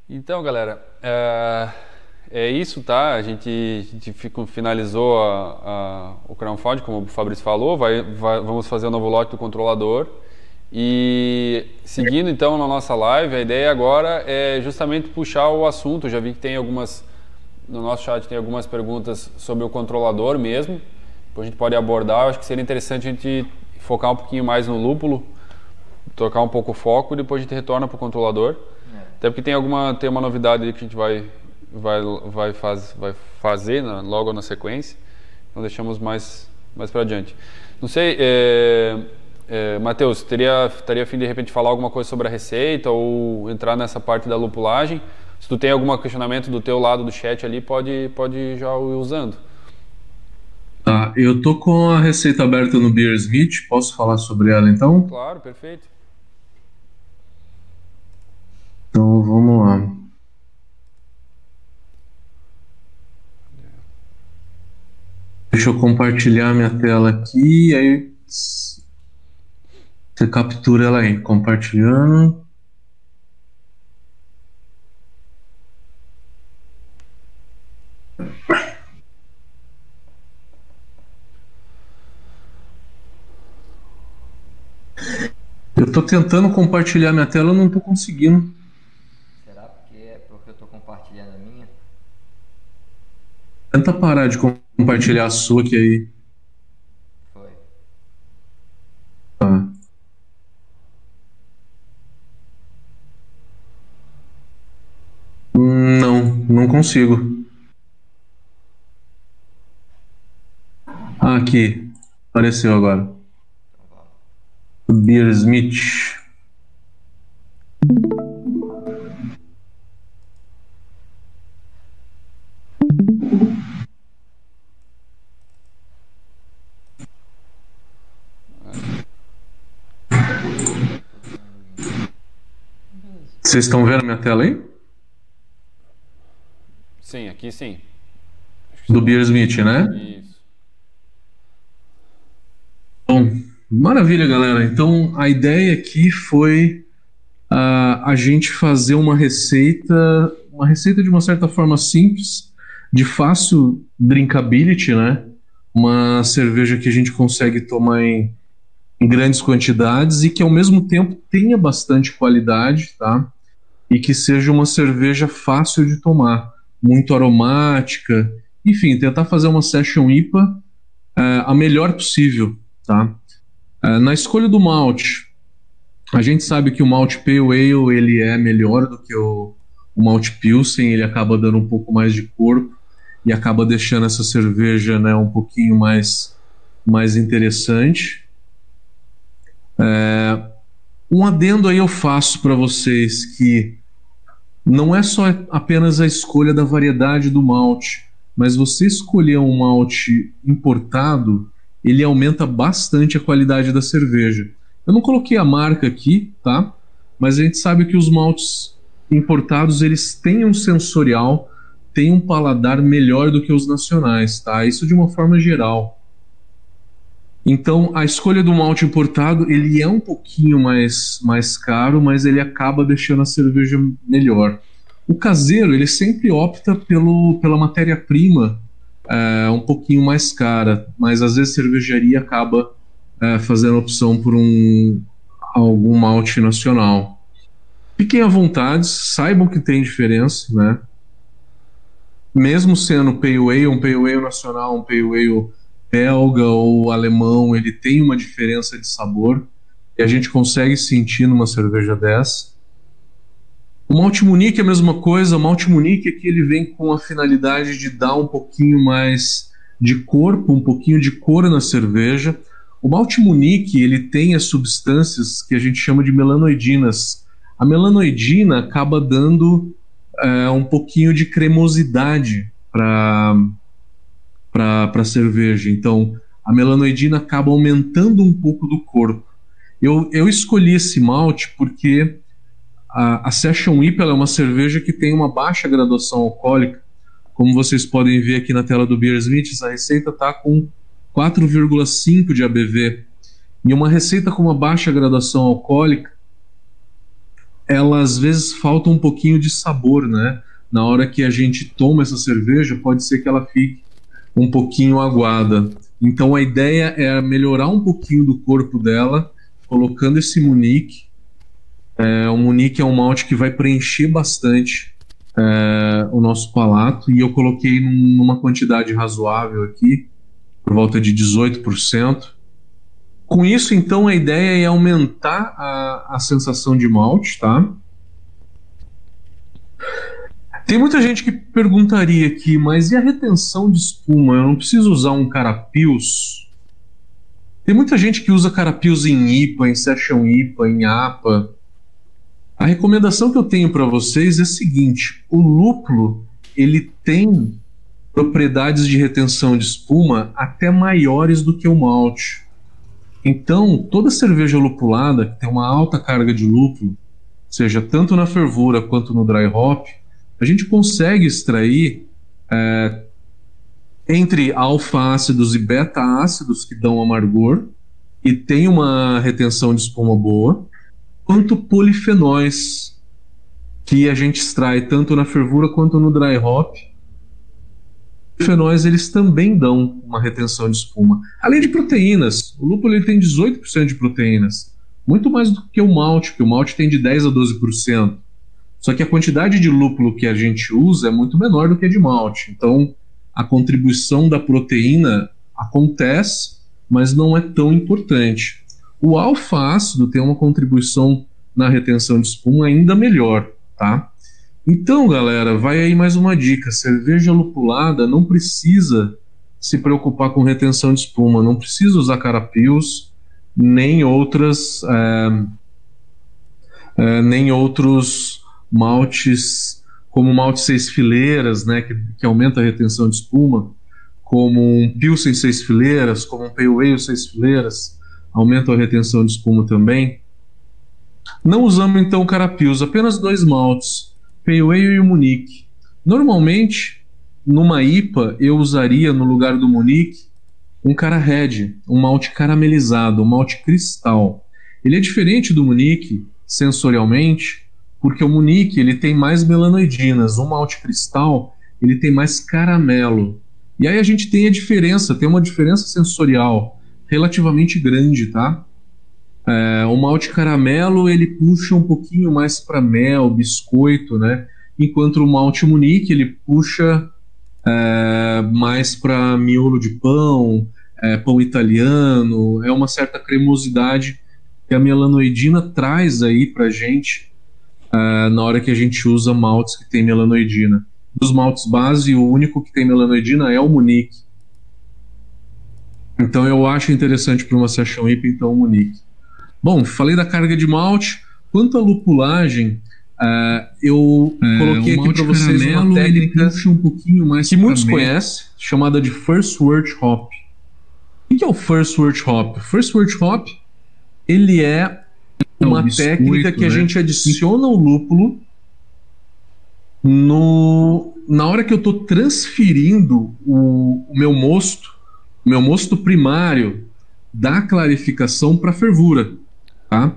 Então, galera, é, é isso, tá? A gente, a gente fica- finalizou a- a- o crowdfunding, como o Fabrício falou, vai, vai- vamos fazer o novo lote do controlador. E seguindo então na nossa live, a ideia agora é justamente puxar o assunto. Eu já vi que tem algumas, no nosso chat tem algumas perguntas sobre o controlador mesmo. Depois a gente pode abordar. Eu acho que seria interessante a gente focar um pouquinho mais no lúpulo, trocar um pouco o foco e depois a gente retorna para o controlador. Até porque tem alguma tem uma novidade que a gente vai vai vai, faz, vai fazer na- logo na sequência. Então deixamos mais mais para adiante. Não sei, é, é, Matheus, teria teria a fim de repente falar alguma coisa sobre a receita ou entrar nessa parte da lupulagem? Se tu tem algum questionamento do teu lado do chat ali, pode pode já ir usando. Tá, eu tô com a receita aberta no Beersmith, posso falar sobre ela então? Claro, perfeito. Então vamos lá. Deixa eu compartilhar minha tela aqui, aí você captura ela aí, compartilhando. tô tentando compartilhar minha tela, não tô conseguindo. Será porque é porque eu tô compartilhando a minha? Tenta parar de compartilhar a sua que aí. Foi. Tá. Não, não consigo. Ah, aqui. Apareceu agora. Beer Smith. Vocês estão vendo minha tela aí? Sim, aqui sim. Do Beer Smith, né? Isso. Maravilha, galera. Então a ideia aqui foi uh, a gente fazer uma receita, uma receita de uma certa forma simples, de fácil drinkability, né? Uma cerveja que a gente consegue tomar em, em grandes quantidades e que ao mesmo tempo tenha bastante qualidade, tá? E que seja uma cerveja fácil de tomar, muito aromática, enfim, tentar fazer uma session IPA uh, a melhor possível, tá? Uh, na escolha do malte, a gente sabe que o malte Pale Ale ele é melhor do que o, o malte Pilsen, ele acaba dando um pouco mais de corpo e acaba deixando essa cerveja né, um pouquinho mais, mais interessante. É, um adendo aí eu faço para vocês que não é só apenas a escolha da variedade do malte, mas você escolher um malte importado, ele aumenta bastante a qualidade da cerveja. Eu não coloquei a marca aqui, tá? Mas a gente sabe que os maltes importados eles têm um sensorial, têm um paladar melhor do que os nacionais, tá? Isso de uma forma geral. Então, a escolha do malte importado, ele é um pouquinho mais, mais caro, mas ele acaba deixando a cerveja melhor. O caseiro, ele sempre opta pelo, pela matéria-prima é, um pouquinho mais cara, mas às vezes a cervejaria acaba é, fazendo opção por um algum malte nacional. Fiquem à vontade, saibam que tem diferença, né? Mesmo sendo Pale Ale, um Pale Ale nacional, um Pale Ale belga ou alemão, ele tem uma diferença de sabor e a gente consegue sentir numa cerveja dessa. O malte Munique é a mesma coisa, o malte Munique aqui ele vem com a finalidade de dar um pouquinho mais de corpo, um pouquinho de cor na cerveja. O malte Munique ele tem as substâncias que a gente chama de melanoidinas. A melanoidina acaba dando é, um pouquinho de cremosidade para para cerveja. Então, a melanoidina acaba aumentando um pouco do corpo. Eu, eu escolhi esse malte porque a, a Session IPA é uma cerveja que tem uma baixa graduação alcoólica. Como vocês podem ver aqui na tela do Beer Smith, essa receita está com 4,5 de ABV. E uma receita com uma baixa graduação alcoólica, ela às vezes falta um pouquinho de sabor, né? Na hora que a gente toma essa cerveja, pode ser que ela fique um pouquinho aguada. Então a ideia é melhorar um pouquinho do corpo dela, colocando esse Munique. É, o Munique é um malte que vai preencher bastante é, o nosso palato e eu coloquei num, numa quantidade razoável aqui, por volta de 18%. Com isso, então, a ideia é aumentar a, a sensação de malte, tá? Tem muita gente que perguntaria aqui, mas e a retenção de espuma? Eu não preciso usar um carapios? Tem muita gente que usa carapios em IPA, em Session IPA, em APA. A recomendação que eu tenho para vocês é a seguinte: o lúpulo ele tem propriedades de retenção de espuma até maiores do que o malte. Então, toda cerveja lupulada que tem uma alta carga de lúpulo, seja tanto na fervura quanto no dry hop, a gente consegue extrair é, entre alfa-ácidos e beta-ácidos que dão amargor e tem uma retenção de espuma boa, quanto polifenóis que a gente extrai tanto na fervura quanto no dry hop. Polifenóis eles também dão uma retenção de espuma. Além de proteínas, o lúpulo ele tem 18% de proteínas, muito mais do que o malte, que o malte tem de 10 a 12%. Só que a quantidade de lúpulo que a gente usa é muito menor do que a de malte. Então, a contribuição da proteína acontece, mas não é tão importante. O alfa-ácido tem uma contribuição na retenção de espuma ainda melhor, tá? Então, galera, vai aí mais uma dica: cerveja lupulada não precisa se preocupar com retenção de espuma, não precisa usar carapios nem outras é, é, nem outros maltes como malte seis fileiras, né, que, que aumenta a retenção de espuma, como um pilsen seis fileiras, como um pale ale seis fileiras, aumenta a retenção de espuma também. Não usamos então carapios, apenas dois maltes, Pale Ale e o Munique. Normalmente, numa IPA, eu usaria no lugar do Munique um cara red, um malte caramelizado, um malte cristal. Ele é diferente do Munique sensorialmente, porque o Munique ele tem mais melanoidinas, o malte cristal ele tem mais caramelo. E aí a gente tem a diferença, tem uma diferença sensorial relativamente grande, tá? É, o malte caramelo ele puxa um pouquinho mais para mel, biscoito, né? Enquanto o malte munique ele puxa é, mais para miolo de pão, é, pão italiano, é uma certa cremosidade que a melanoidina traz aí para gente é, na hora que a gente usa maltes que tem melanoidina. Dos maltes base, o único que tem melanoidina é o munique. Então eu acho interessante para uma session IPA, então o munique. Bom, falei da carga de malte. Quanto à lupulagem, uh, eu é, coloquei aqui para vocês uma técnica um pouquinho mais que muitos conhecem, chamada de First Word Hop. O que é o First Word Hop? First Word Hop ele é, é uma biscoito, técnica que né? a gente adiciona o lúpulo no, na hora que eu estou transferindo o, o meu mosto, meu mosto primário da clarificação para fervura. Tá?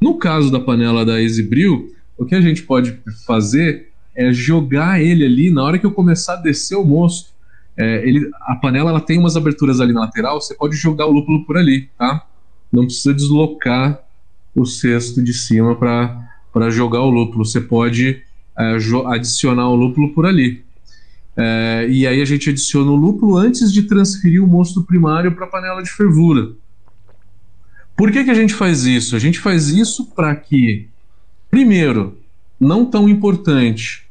No caso da panela da Exibril, o que a gente pode fazer é jogar ele ali na hora que eu começar a descer o mosto. É, ele, a panela ela tem umas aberturas ali na lateral, você pode jogar o lúpulo por ali, tá? Não precisa deslocar o cesto de cima para jogar o lúpulo. Você pode é, adicionar o lúpulo por ali. É, e aí a gente adiciona o lúpulo antes de transferir o mosto primário para a panela de fervura. Por que, que a gente faz isso? A gente faz isso para que, primeiro, não tão importante,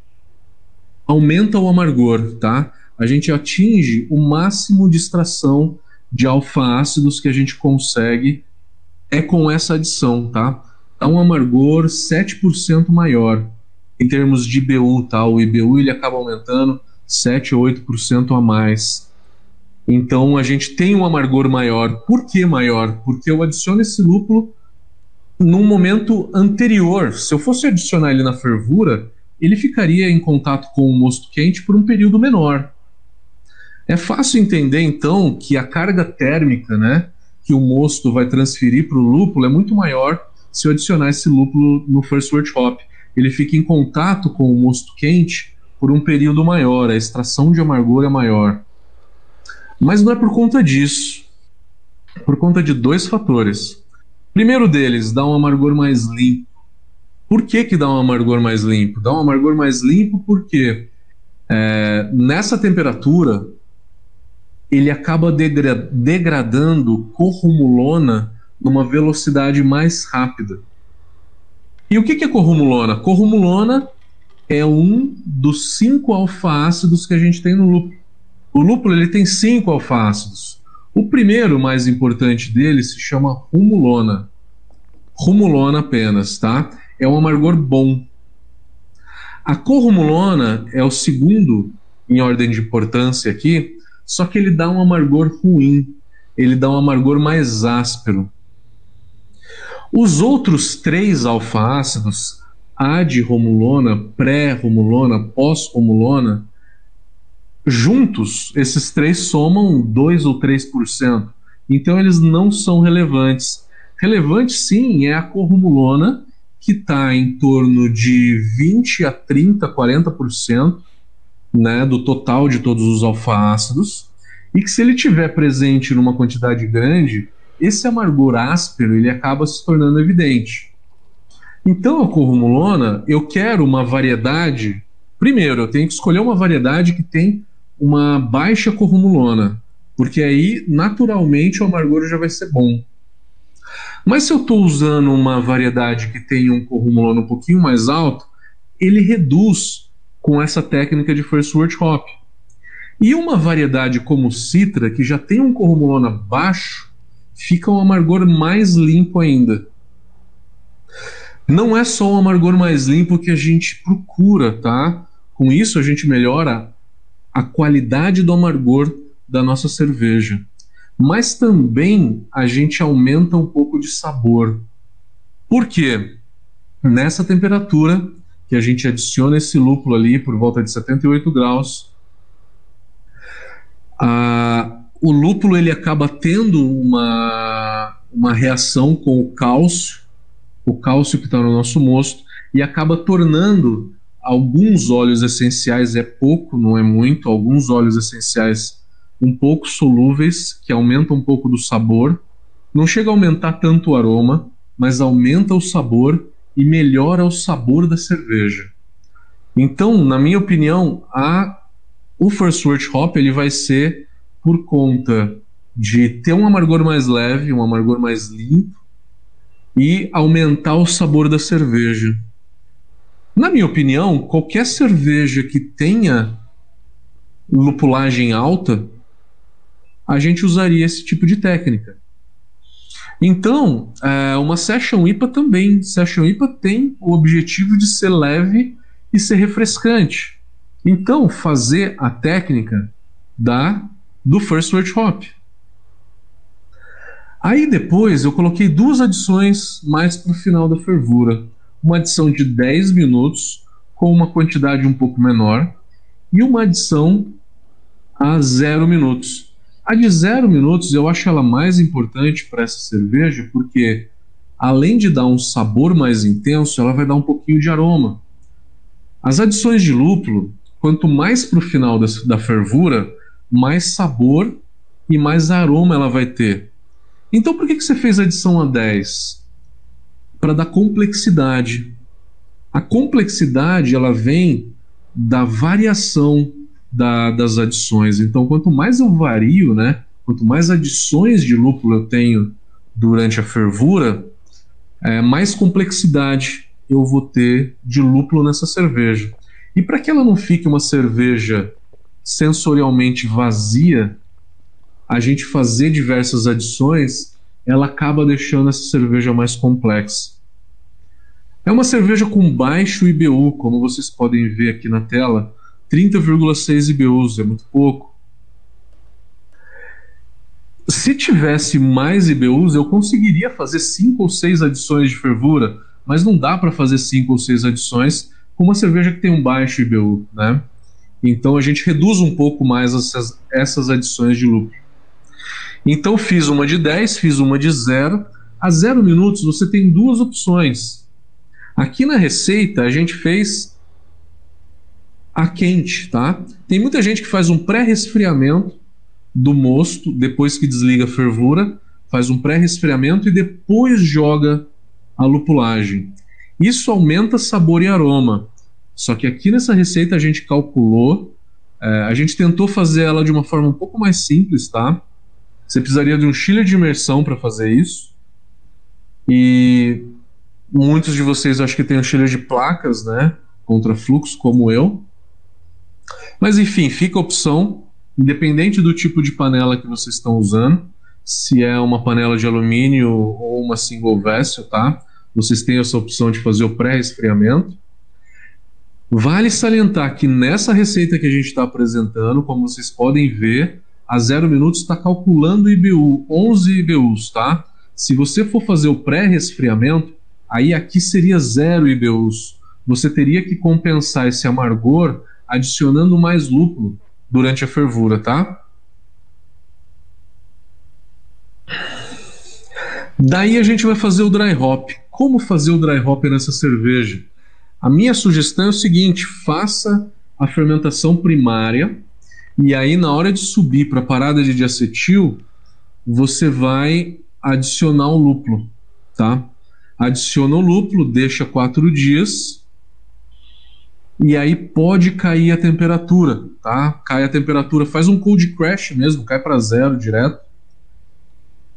aumenta o amargor, tá? A gente atinge o máximo de extração de alfa-ácidos que a gente consegue é com essa adição, tá? Dá um amargor 7% maior. Em termos de IBU, tá? O IBU ele acaba aumentando 7 ou 8% a mais. Então a gente tem um amargor maior. Por que maior? Porque eu adiciono esse lúpulo num momento anterior. Se eu fosse adicionar ele na fervura, ele ficaria em contato com o mosto quente por um período menor. É fácil entender então que a carga térmica, né, que o mosto vai transferir para o lúpulo é muito maior se eu adicionar esse lúpulo no first word hop. Ele fica em contato com o mosto quente por um período maior, a extração de amargor é maior. Mas não é por conta disso. Por conta de dois fatores. Primeiro deles, dá um amargor mais limpo. Por que, que dá um amargor mais limpo? Dá um amargor mais limpo porque é, nessa temperatura ele acaba degra degradando corrumulona numa velocidade mais rápida. E o que, que é corrumulona? Corrumulona é um dos cinco alfa-ácidos que a gente tem no lúpulo. O lúpulo ele tem cinco alfácidos. O primeiro, mais importante dele, se chama rumulona. Rumulona apenas, tá? É um amargor bom. A corrumulona é o segundo em ordem de importância aqui, só que ele dá um amargor ruim. Ele dá um amargor mais áspero. Os outros três alfa-ácidos, ad-romulona, pré-romulona, pós-romulona, Juntos, esses três somam 2 ou 3%. Então eles não são relevantes. Relevante sim é a corrumulona, que está em torno de 20 a 30, 40% né, do total de todos os alfa-ácidos, e que se ele tiver presente numa quantidade grande, esse amargor áspero ele acaba se tornando evidente. Então a corrumulona, eu quero uma variedade. Primeiro, eu tenho que escolher uma variedade que tem uma baixa corrumulona, porque aí naturalmente o amargor já vai ser bom. Mas se eu estou usando uma variedade que tem um corrumulona um pouquinho mais alto, ele reduz com essa técnica de first word hop. E uma variedade como o Citra, que já tem um corrumulona baixo, fica um amargor mais limpo ainda. Não é só o amargor mais limpo que a gente procura, tá? Com isso a gente melhora a qualidade do amargor da nossa cerveja. Mas também a gente aumenta um pouco de sabor. Por quê? Nessa temperatura que a gente adiciona esse lúpulo ali por volta de 78 graus, o lúpulo ele acaba tendo uma, uma reação com o cálcio, o cálcio que está no nosso mosto, e acaba tornando alguns óleos essenciais, é pouco, não é muito, alguns óleos essenciais um pouco solúveis, que aumentam um pouco do sabor. Não chega a aumentar tanto o aroma, mas aumenta o sabor e melhora o sabor da cerveja. Então, na minha opinião, a o First Word Hop ele vai ser por conta de ter um amargor mais leve, um amargor mais limpo e aumentar o sabor da cerveja. Na minha opinião, qualquer cerveja que tenha lupulagem alta, a gente usaria esse tipo de técnica. Então, é, uma Session IPA também. Session IPA tem o objetivo de ser leve e ser refrescante. Então, fazer a técnica da do First Word Hop. Aí depois eu coloquei duas adições mais para o final da fervura. Uma adição de 10 minutos com uma quantidade um pouco menor e uma adição a 0 minutos. A de 0 minutos eu acho ela mais importante para essa cerveja porque além de dar um sabor mais intenso, ela vai dar um pouquinho de aroma. As adições de lúpulo quanto mais para o final da, da fervura, mais sabor e mais aroma ela vai ter. Então por que, que você fez a adição a 10? Para dar complexidade. A complexidade ela vem da variação da, das adições. Então quanto mais eu vario, né, quanto mais adições de lúpulo eu tenho durante a fervura, é, mais complexidade eu vou ter de lúpulo nessa cerveja. E para que ela não fique uma cerveja sensorialmente vazia, a gente fazer diversas adições, ela acaba deixando essa cerveja mais complexa. É uma cerveja com baixo IBU, como vocês podem ver aqui na tela, 30,6 IBUs, é muito pouco. Se tivesse mais IBUs, eu conseguiria fazer 5 ou 6 adições de fervura, mas não dá para fazer 5 ou 6 adições com uma cerveja que tem um baixo IBU, né? Então a gente reduz um pouco mais essas, essas adições de lúpulo. Então fiz uma de 10, fiz uma de 0. A 0 minutos você tem duas opções. Aqui na receita a gente fez a quente, tá? Tem muita gente que faz um pré-resfriamento do mosto depois que desliga a fervura, faz um pré-resfriamento e depois joga a lupulagem. Isso aumenta sabor e aroma. Só que aqui nessa receita a gente calculou, é, a gente tentou fazer ela de uma forma um pouco mais simples, tá? Você precisaria de um chiller de imersão para fazer isso. E muitos de vocês acho que têm um chiller de placas, né? Contra fluxo, como eu. Mas enfim, fica a opção, independente do tipo de panela que vocês estão usando, se é uma panela de alumínio ou uma single vessel, tá? vocês têm essa opção de fazer o pré-resfriamento. Vale salientar que nessa receita que a gente está apresentando, como vocês podem ver, a zero minutos está calculando IBU, 11 IBUs, tá? Se você for fazer o pré-resfriamento, aí aqui seria zero IBUs. Você teria que compensar esse amargor adicionando mais lúpulo durante a fervura, tá? Daí a gente vai fazer o dry hop. Como fazer o dry hop nessa cerveja? A minha sugestão é o seguinte: faça a fermentação primária e aí na hora de subir para a parada de diacetil, você vai adicionar o lúpulo, tá? Adiciona o lúpulo, deixa quatro dias e aí pode cair a temperatura, tá? Cai a temperatura, faz um cold crash mesmo, cai para zero direto.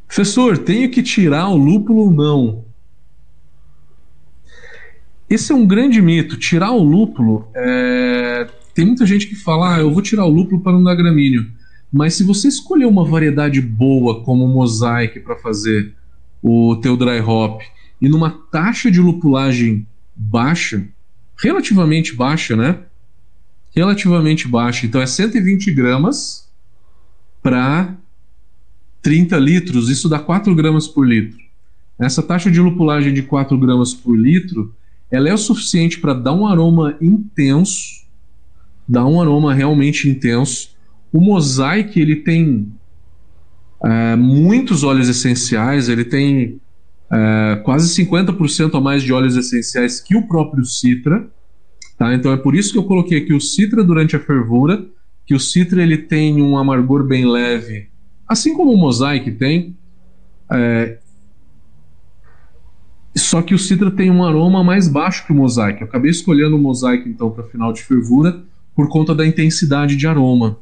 Professor, tenho que tirar o lúpulo ou não? Esse é um grande mito. Tirar o lúpulo, é... tem muita gente que fala, ah, eu vou tirar o lúpulo para não dar gramíneo. Mas se você escolher uma variedade boa como mosaic para fazer o teu dry hop e numa taxa de lupulagem baixa, relativamente baixa, né? Relativamente baixa. Então é 120 gramas para 30 litros, isso dá 4 gramas por litro. Essa taxa de lupulagem de 4 gramas por litro, ela é o suficiente para dar um aroma intenso, dar um aroma realmente intenso. O mosaic ele tem é, muitos óleos essenciais, ele tem é, quase 50% a mais de óleos essenciais que o próprio Citra. Tá? Então é por isso que eu coloquei aqui o Citra durante a fervura, que o Citra ele tem um amargor bem leve, assim como o Mosaic tem. É, só que o Citra tem um aroma mais baixo que o Mosaic. Eu acabei escolhendo o Mosaic então para final de fervura por conta da intensidade de aroma.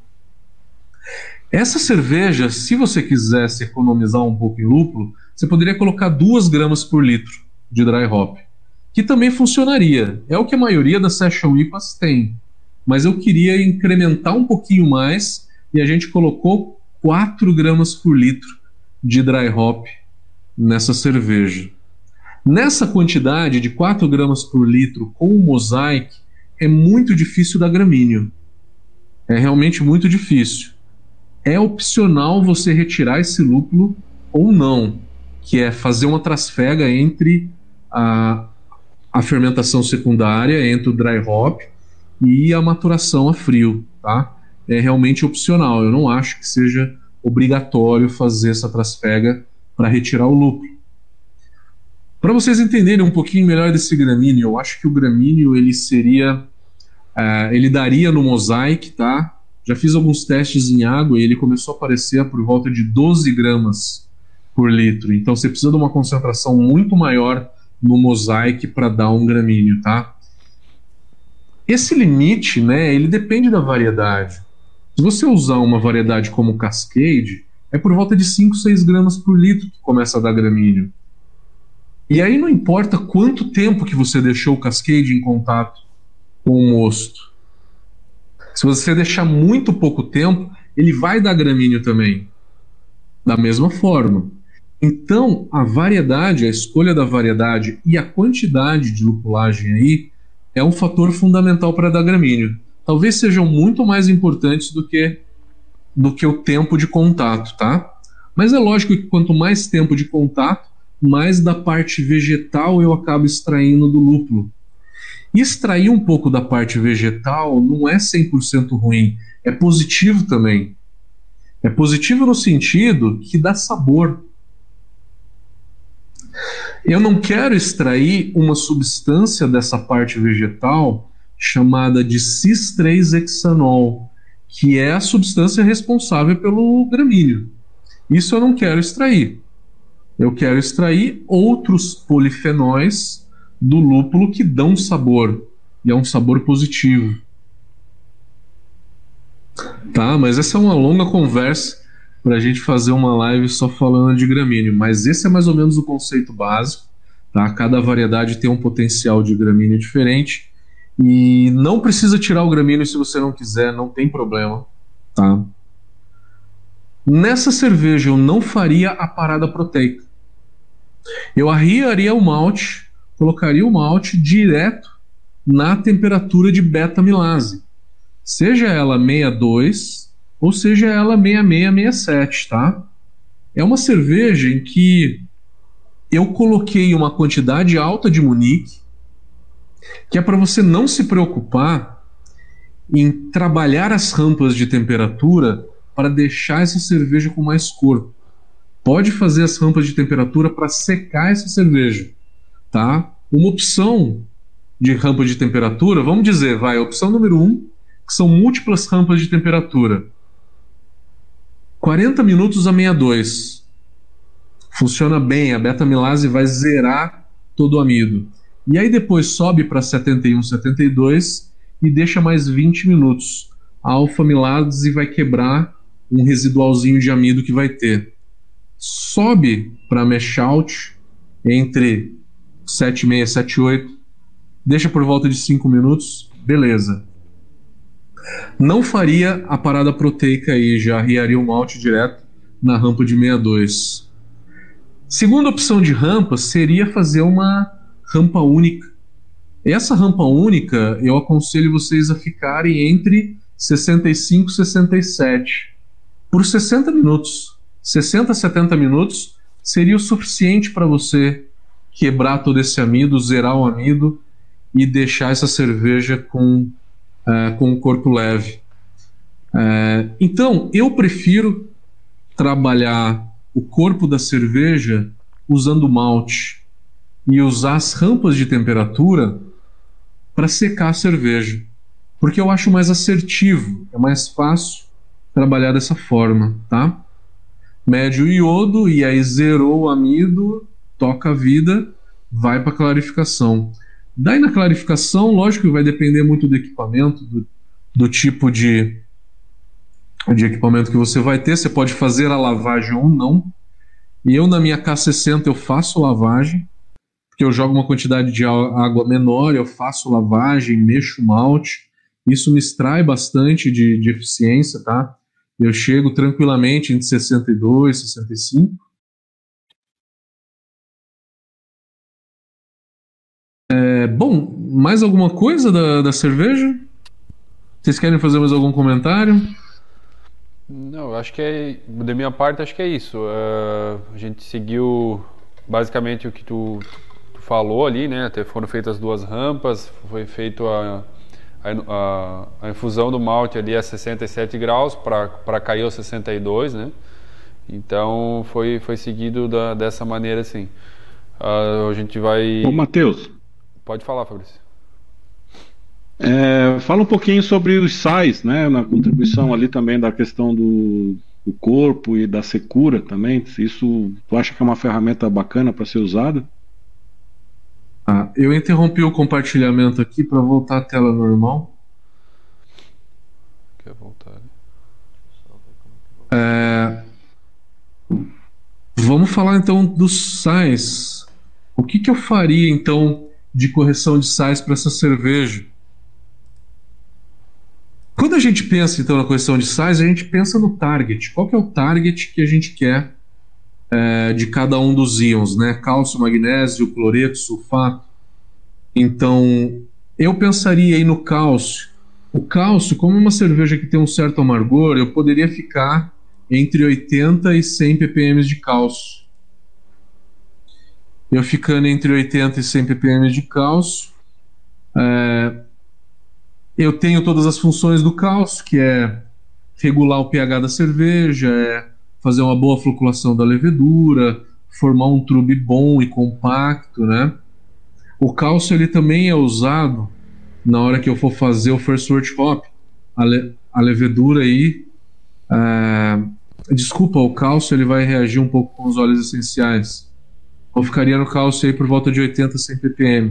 Essa cerveja, se você quisesse economizar um pouco em lúpulo, você poderia colocar 2 gramas por litro de dry hop, que também funcionaria. É o que a maioria das Session IPAs tem. Mas eu queria incrementar um pouquinho mais e a gente colocou 4 gramas por litro de dry hop nessa cerveja. Nessa quantidade de 4 gramas por litro com o mosaic, é muito difícil dar gramíneo. É realmente muito difícil é opcional você retirar esse lúpulo ou não, que é fazer uma trasfega entre a, a fermentação secundária, entre o dry hop e a maturação a frio, tá? É realmente opcional. Eu não acho que seja obrigatório fazer essa trasfega para retirar o lúpulo. Para vocês entenderem um pouquinho melhor desse gramíneo, eu acho que o gramíneo ele seria, uh, ele daria no mosaic, tá? Já fiz alguns testes em água e ele começou a aparecer por volta de 12 gramas por litro. Então você precisa de uma concentração muito maior no mosaic para dar um gramíneo, tá? Esse limite, né, ele depende da variedade. Se você usar uma variedade como Cascade, é por volta de 5, 6 gramas por litro que começa a dar gramíneo. E aí não importa quanto tempo que você deixou o Cascade em contato com o mosto. Se você deixar muito pouco tempo, ele vai dar gramíneo também. Da mesma forma. Então, a variedade, a escolha da variedade e a quantidade de lupulagem aí é um fator fundamental para dar gramíneo. Talvez sejam muito mais importantes do que do que o tempo de contato, tá? Mas é lógico que quanto mais tempo de contato, mais da parte vegetal eu acabo extraindo do lúpulo. Extrair um pouco da parte vegetal não é 100% ruim, é positivo também. É positivo no sentido que dá sabor. Eu não quero extrair uma substância dessa parte vegetal chamada de cis-3-hexanol, que é a substância responsável pelo gramíneo. Isso eu não quero extrair. Eu quero extrair outros polifenóis do lúpulo que dão sabor. E é um sabor positivo. Tá, mas essa é uma longa conversa para a gente fazer uma live só falando de gramíneo. Mas esse é mais ou menos o conceito básico. Tá? Cada variedade tem um potencial de gramíneo diferente. E não precisa tirar o gramíneo se você não quiser, não tem problema. Tá? Nessa cerveja eu não faria a parada proteica. Eu arriaria o malte colocaria o malte direto na temperatura de beta-milase, seja ela 62 ou seja ela 6667, tá? É uma cerveja em que eu coloquei uma quantidade alta de Munique, que é para você não se preocupar em trabalhar as rampas de temperatura para deixar essa cerveja com mais cor. Pode fazer as rampas de temperatura para secar essa cerveja tá? Uma opção de rampa de temperatura, vamos dizer, vai, opção número 1, um, que são múltiplas rampas de temperatura. 40 minutos a 62. Funciona bem, a beta-milase vai zerar todo o amido. E aí depois sobe para 71, 72 e deixa mais 20 minutos. A alfa-amilase vai quebrar um residualzinho de amido que vai ter. Sobe para mesh out entre 7,6 e 7,8, deixa por volta de 5 minutos, beleza. Não faria a parada proteica aí, já riaria o malte direto na rampa de 62. Segunda opção de rampa seria fazer uma rampa única. Essa rampa única, eu aconselho vocês a ficarem entre 65 e 67 por 60 minutos. 60 70 minutos seria o suficiente para você quebrar todo esse amido, zerar o amido e deixar essa cerveja com, uh, com o corpo leve. Uh, então, eu prefiro trabalhar o corpo da cerveja usando malte e usar as rampas de temperatura para secar a cerveja, porque eu acho mais assertivo, é mais fácil trabalhar dessa forma, tá? Mede o iodo e aí zerou o amido, toca a vida, vai para clarificação. Daí na clarificação, lógico que vai depender muito do equipamento, do, do tipo de, de equipamento que você vai ter. Você pode fazer a lavagem ou não. E eu na minha K60 eu faço lavagem, porque eu jogo uma quantidade de água menor, eu faço lavagem, mexo malte. Isso me extrai bastante de, de eficiência, tá? Eu chego tranquilamente entre 62 e 65. É, bom, mais alguma coisa da, da cerveja? Vocês querem fazer mais algum comentário? Não, acho que é. Da minha parte, acho que é isso. Uh, a gente seguiu basicamente o que tu, tu, falou ali, né? Até foram feitas duas rampas, foi feito a a, a, infusão do malte ali é 67 graus para cair aos 62, né? Então foi, foi seguido da, dessa maneira assim. Uh, a gente vai. Ô, Matheus. Pode falar, Fabrício. É, fala um pouquinho sobre os sais, né? Na contribuição ali também da questão do, do corpo e da secura também. Isso tu acha que é uma ferramenta bacana para ser usada? Ah, eu interrompi o compartilhamento aqui para voltar à tela normal. Quer voltar? É... Vamos falar então dos sais. O que, que eu faria então de correção de sais para essa cerveja? Quando a gente pensa então na correção de sais, a gente pensa no target. Qual que é o target que a gente quer é, de cada um dos íons, né? Cálcio, magnésio, cloreto, sulfato. Então, eu pensaria aí no cálcio. O cálcio, como uma cerveja que tem um certo amargor, eu poderia ficar entre 80 e 100 ppm de cálcio. Eu ficando entre 80 e 100 ppm de cálcio, é, eu tenho todas as funções do cálcio, que é regular o pH da cerveja, é fazer uma boa floculação da levedura, formar um trube bom e compacto, né? O cálcio ele também é usado na hora que eu for fazer o first wort hop. A, le, a levedura aí, é, desculpa, o cálcio ele vai reagir um pouco com os óleos essenciais. Eu ficaria no cálcio aí por volta de 80 100 ppm.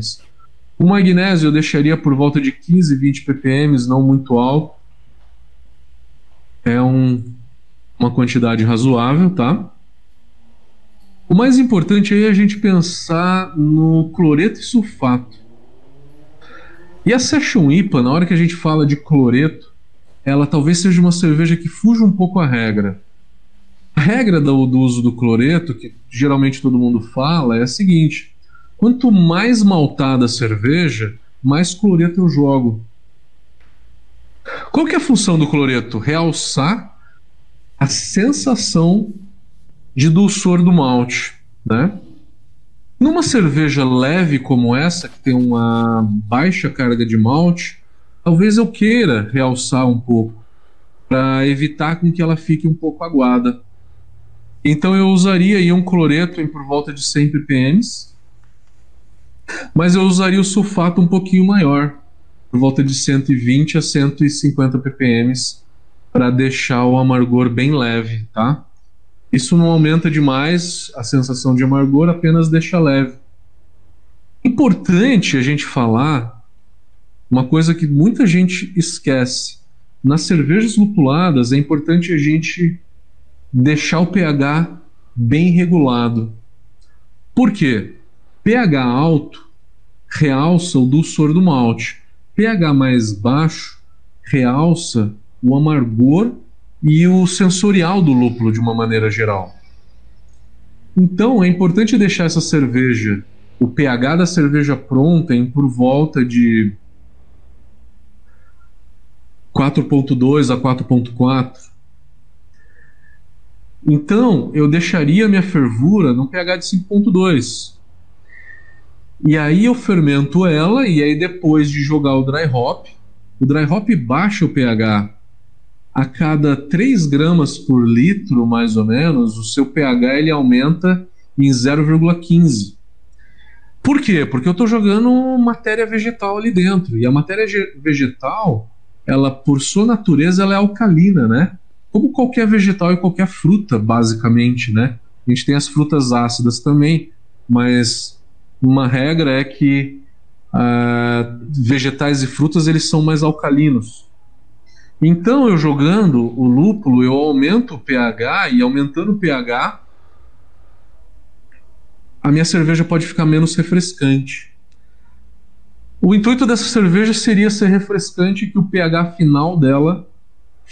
O magnésio eu deixaria por volta de 15 20 ppm, não muito alto. É um, uma quantidade razoável, tá? O mais importante aí é a gente pensar no cloreto e sulfato. E a Session IPA, na hora que a gente fala de cloreto, ela talvez seja uma cerveja que fuja um pouco a regra. A regra do, do uso do cloreto, que geralmente todo mundo fala, é a seguinte: quanto mais maltada a cerveja, mais cloreto eu jogo. Qual que é a função do cloreto? Realçar a sensação de dulçor do malte, né? Numa cerveja leve como essa, que tem uma baixa carga de malte, talvez eu queira realçar um pouco para evitar com que ela fique um pouco aguada. Então eu usaria aí um cloreto em por volta de 100 ppm, mas eu usaria o sulfato um pouquinho maior, por volta de 120 a 150 ppm, para deixar o amargor bem leve, tá? Isso não aumenta demais a sensação de amargor, apenas deixa leve. Importante a gente falar uma coisa que muita gente esquece. Nas cervejas lupuladas é importante a gente deixar o pH bem regulado. Por quê? pH alto realça o dulçor do malte. pH mais baixo realça o amargor e o sensorial do lúpulo de uma maneira geral. Então é importante deixar essa cerveja, o pH da cerveja pronta em por volta de 4.2 a 4.4. Então eu deixaria minha fervura no pH de 5.2. E aí eu fermento ela e aí depois de jogar o dry hop, o dry hop baixa o pH a cada 3 gramas por litro, mais ou menos, o seu pH ele aumenta em 0,15. Por quê? Porque eu estou jogando matéria vegetal ali dentro. E a matéria vegetal, ela por sua natureza, ela é alcalina, né? Como qualquer vegetal e qualquer fruta, basicamente, né? A gente tem as frutas ácidas também, mas uma regra é que uh, vegetais e frutas eles são mais alcalinos. Então, eu jogando o lúpulo, eu aumento o pH e aumentando o pH, a minha cerveja pode ficar menos refrescante. O intuito dessa cerveja seria ser refrescante que o pH final dela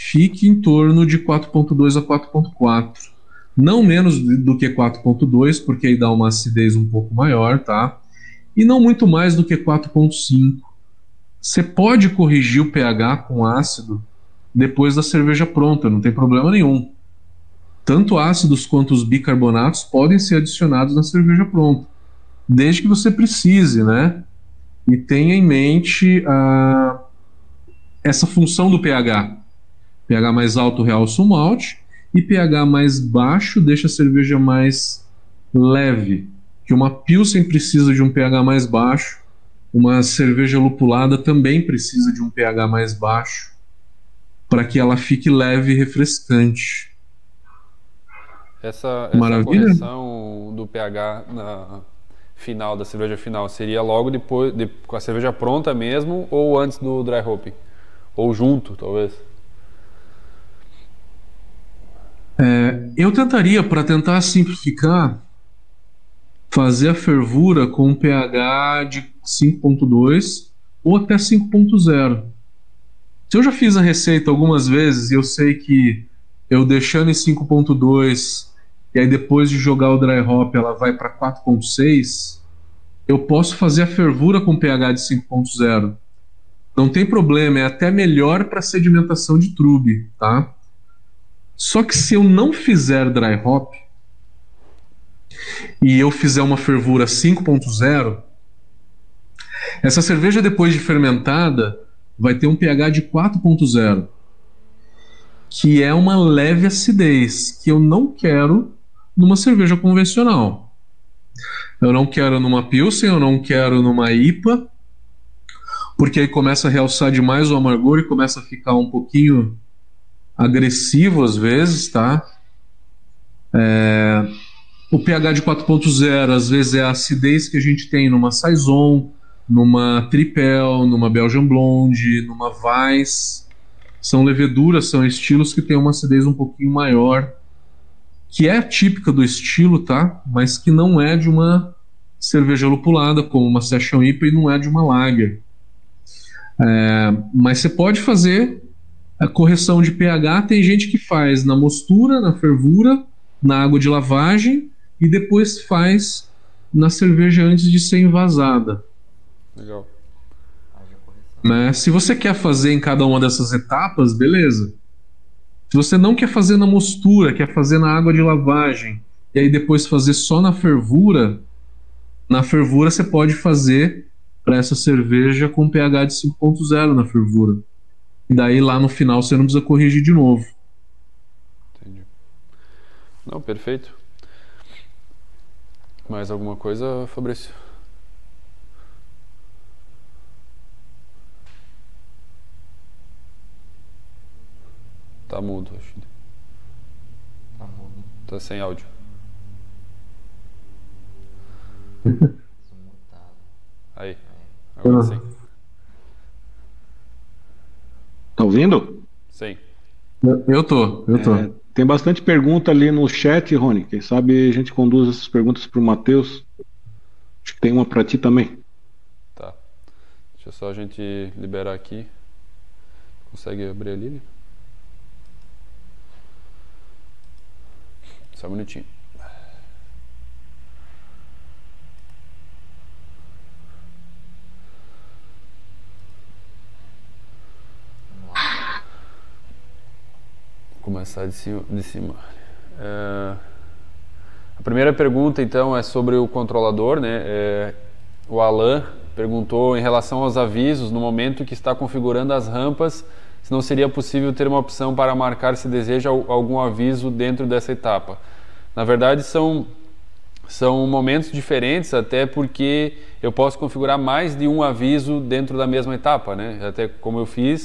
fique em torno de 4.2 a 4.4. Não menos do que 4.2, porque aí dá uma acidez um pouco maior, tá? E não muito mais do que 4.5. Você pode corrigir o pH com ácido depois da cerveja pronta, não tem problema nenhum. Tanto ácidos quanto os bicarbonatos podem ser adicionados na cerveja pronta, desde que você precise, né? E tenha em mente a, essa função do pH. pH mais alto realça o malte e pH mais baixo deixa a cerveja mais leve. Que uma Pilsen precisa de um pH mais baixo, uma cerveja lupulada também precisa de um pH mais baixo para que ela fique leve e refrescante. Essa, essa correção do pH na final da cerveja final seria logo depois de, com a cerveja pronta mesmo ou antes do dry hopping ou junto talvez? É, eu tentaria para tentar simplificar fazer a fervura com um pH de 5.2 ou até 5.0 se eu já fiz a receita algumas vezes e eu sei que eu deixando em 5.2 e aí depois de jogar o dry hop ela vai para 4.6, eu posso fazer a fervura com pH de 5.0. Não tem problema, é até melhor para sedimentação de trube, tá? Só que se eu não fizer dry hop e eu fizer uma fervura 5.0, essa cerveja depois de fermentada, vai ter um pH de 4.0, que é uma leve acidez, que eu não quero numa cerveja convencional. Eu não quero numa Pilsen, eu não quero numa IPA, porque aí começa a realçar demais o amargor e começa a ficar um pouquinho agressivo às vezes, tá? É... O pH de 4.0 às vezes é a acidez que a gente tem numa Saison, numa Tripel, numa Belgian Blonde, numa Weiss. São leveduras, são estilos que têm uma acidez um pouquinho maior, que é típica do estilo, tá? Mas que não é de uma cerveja lupulada, como uma Session IPA, e não é de uma Lager. É, mas você pode fazer a correção de pH. Tem gente que faz na mostura, na fervura, na água de lavagem e depois faz na cerveja antes de ser envasada. Legal. Né? Se você quer fazer em cada uma dessas etapas, beleza. Se você não quer fazer na mostura, quer fazer na água de lavagem, e aí depois fazer só na fervura, na fervura você pode fazer para essa cerveja com pH de 5.0 na fervura. E daí lá no final você não precisa corrigir de novo. Entendi. Não, perfeito. Mais alguma coisa, Fabrício? Tá mudo, acho. Tá mudo. Tá sem áudio. Aí. Agora sim. Tá ouvindo? Sim. Eu, eu tô, eu tô. É, tem bastante pergunta ali no chat, Rony. Quem sabe a gente conduz essas perguntas para o Matheus. Acho que tem uma para ti também. Tá. Deixa só a gente liberar aqui. Consegue abrir ali? Né? Só um minutinho. Começar de cima. De cima. É... A primeira pergunta, então, é sobre o controlador. Né? É... O Alan perguntou em relação aos avisos no momento que está configurando as rampas, se não seria possível ter uma opção para marcar se deseja algum aviso dentro dessa etapa. Na verdade, são, são momentos diferentes, até porque eu posso configurar mais de um aviso dentro da mesma etapa, né? Até como eu fiz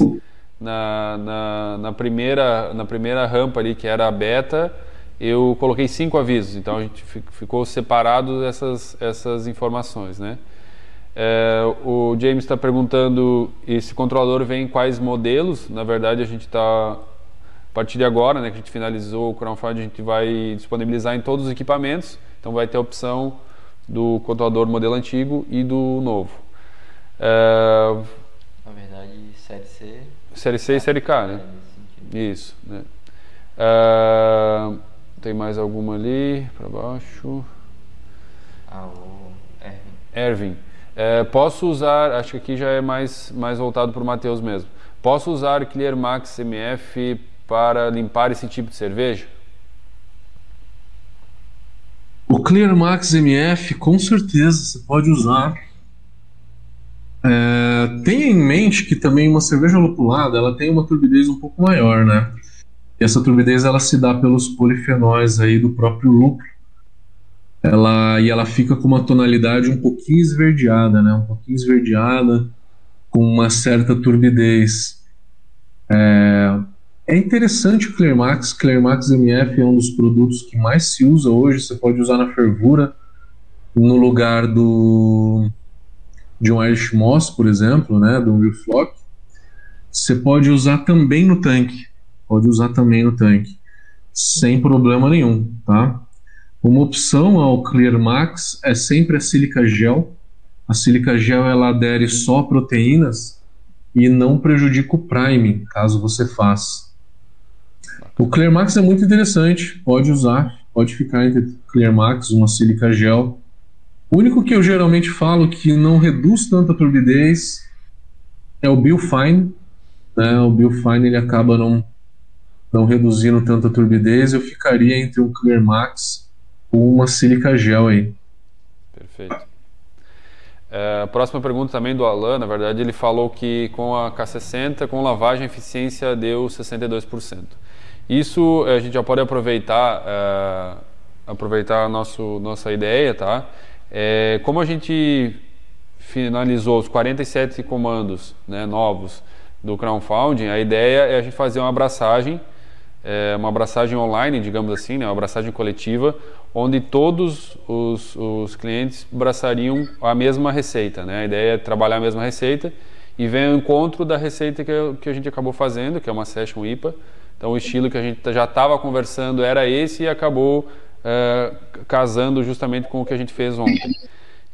na, na, na primeira, na primeira rampa ali, que era a beta, eu coloquei cinco avisos, então a gente ficou separado essas, essas informações, né? É, o James está perguntando esse controlador vem em quais modelos. Na verdade, a gente está a partir de agora, né, que a gente finalizou o crowdfunding, a gente vai disponibilizar em todos os equipamentos. Então vai ter a opção do controlador modelo antigo e do novo. É... Na verdade, série C. Série C e série K, né? Isso. Né? É... Tem mais alguma ali para baixo? Ah, o Ervin. Ervin. É, posso usar, acho que aqui já é mais, mais voltado para o Matheus mesmo. Posso usar Clear Max MF para limpar esse tipo de cerveja? O Clear Max MF, com certeza, você pode usar. É, tenha em mente que também uma cerveja lupulada ela tem uma turbidez um pouco maior, né? E essa turbidez ela se dá pelos polifenóis aí do próprio lúpulo. Ela, e ela fica com uma tonalidade um pouquinho esverdeada, né? Um pouquinho esverdeada, com uma certa turbidez. É, é interessante o Clearmax. Clearmax MF é um dos produtos que mais se usa hoje. Você pode usar na fervura no lugar do de um Irish Moss, por exemplo, né, do Real Flock. Você pode usar também no tanque. Pode usar também no tanque, sem problema nenhum, tá? Uma opção ao Clearmax é sempre a sílica gel. A sílica gel ela adere só proteínas e não prejudica o priming, caso você faça. O Clear Max é muito interessante, pode usar, pode ficar entre Clear Max, uma sílica gel. O único que eu geralmente falo que não reduz tanta turbidez é o Biofine. Né? O Biofine ele acaba não, não reduzindo tanta turbidez. Eu ficaria entre um Clear Max ou uma sílica gel aí. Perfeito. É, próxima pergunta também do Alan, na verdade, ele falou que com a K60, com lavagem, a eficiência deu 62%. Isso eh, a gente já pode aproveitar, uh, aproveitar nosso, nossa ideia, tá? É, como a gente finalizou os 47 comandos né, novos do crowdfunding, a ideia é a gente fazer uma abraçagem, é, uma abraçagem online, digamos assim, né, uma abraçagem coletiva, onde todos os, os clientes abraçariam a mesma receita. Né? A ideia é trabalhar a mesma receita e vem ao encontro da receita que, que a gente acabou fazendo, que é uma Session IPA, então o estilo que a gente já estava conversando era esse e acabou é, casando justamente com o que a gente fez ontem.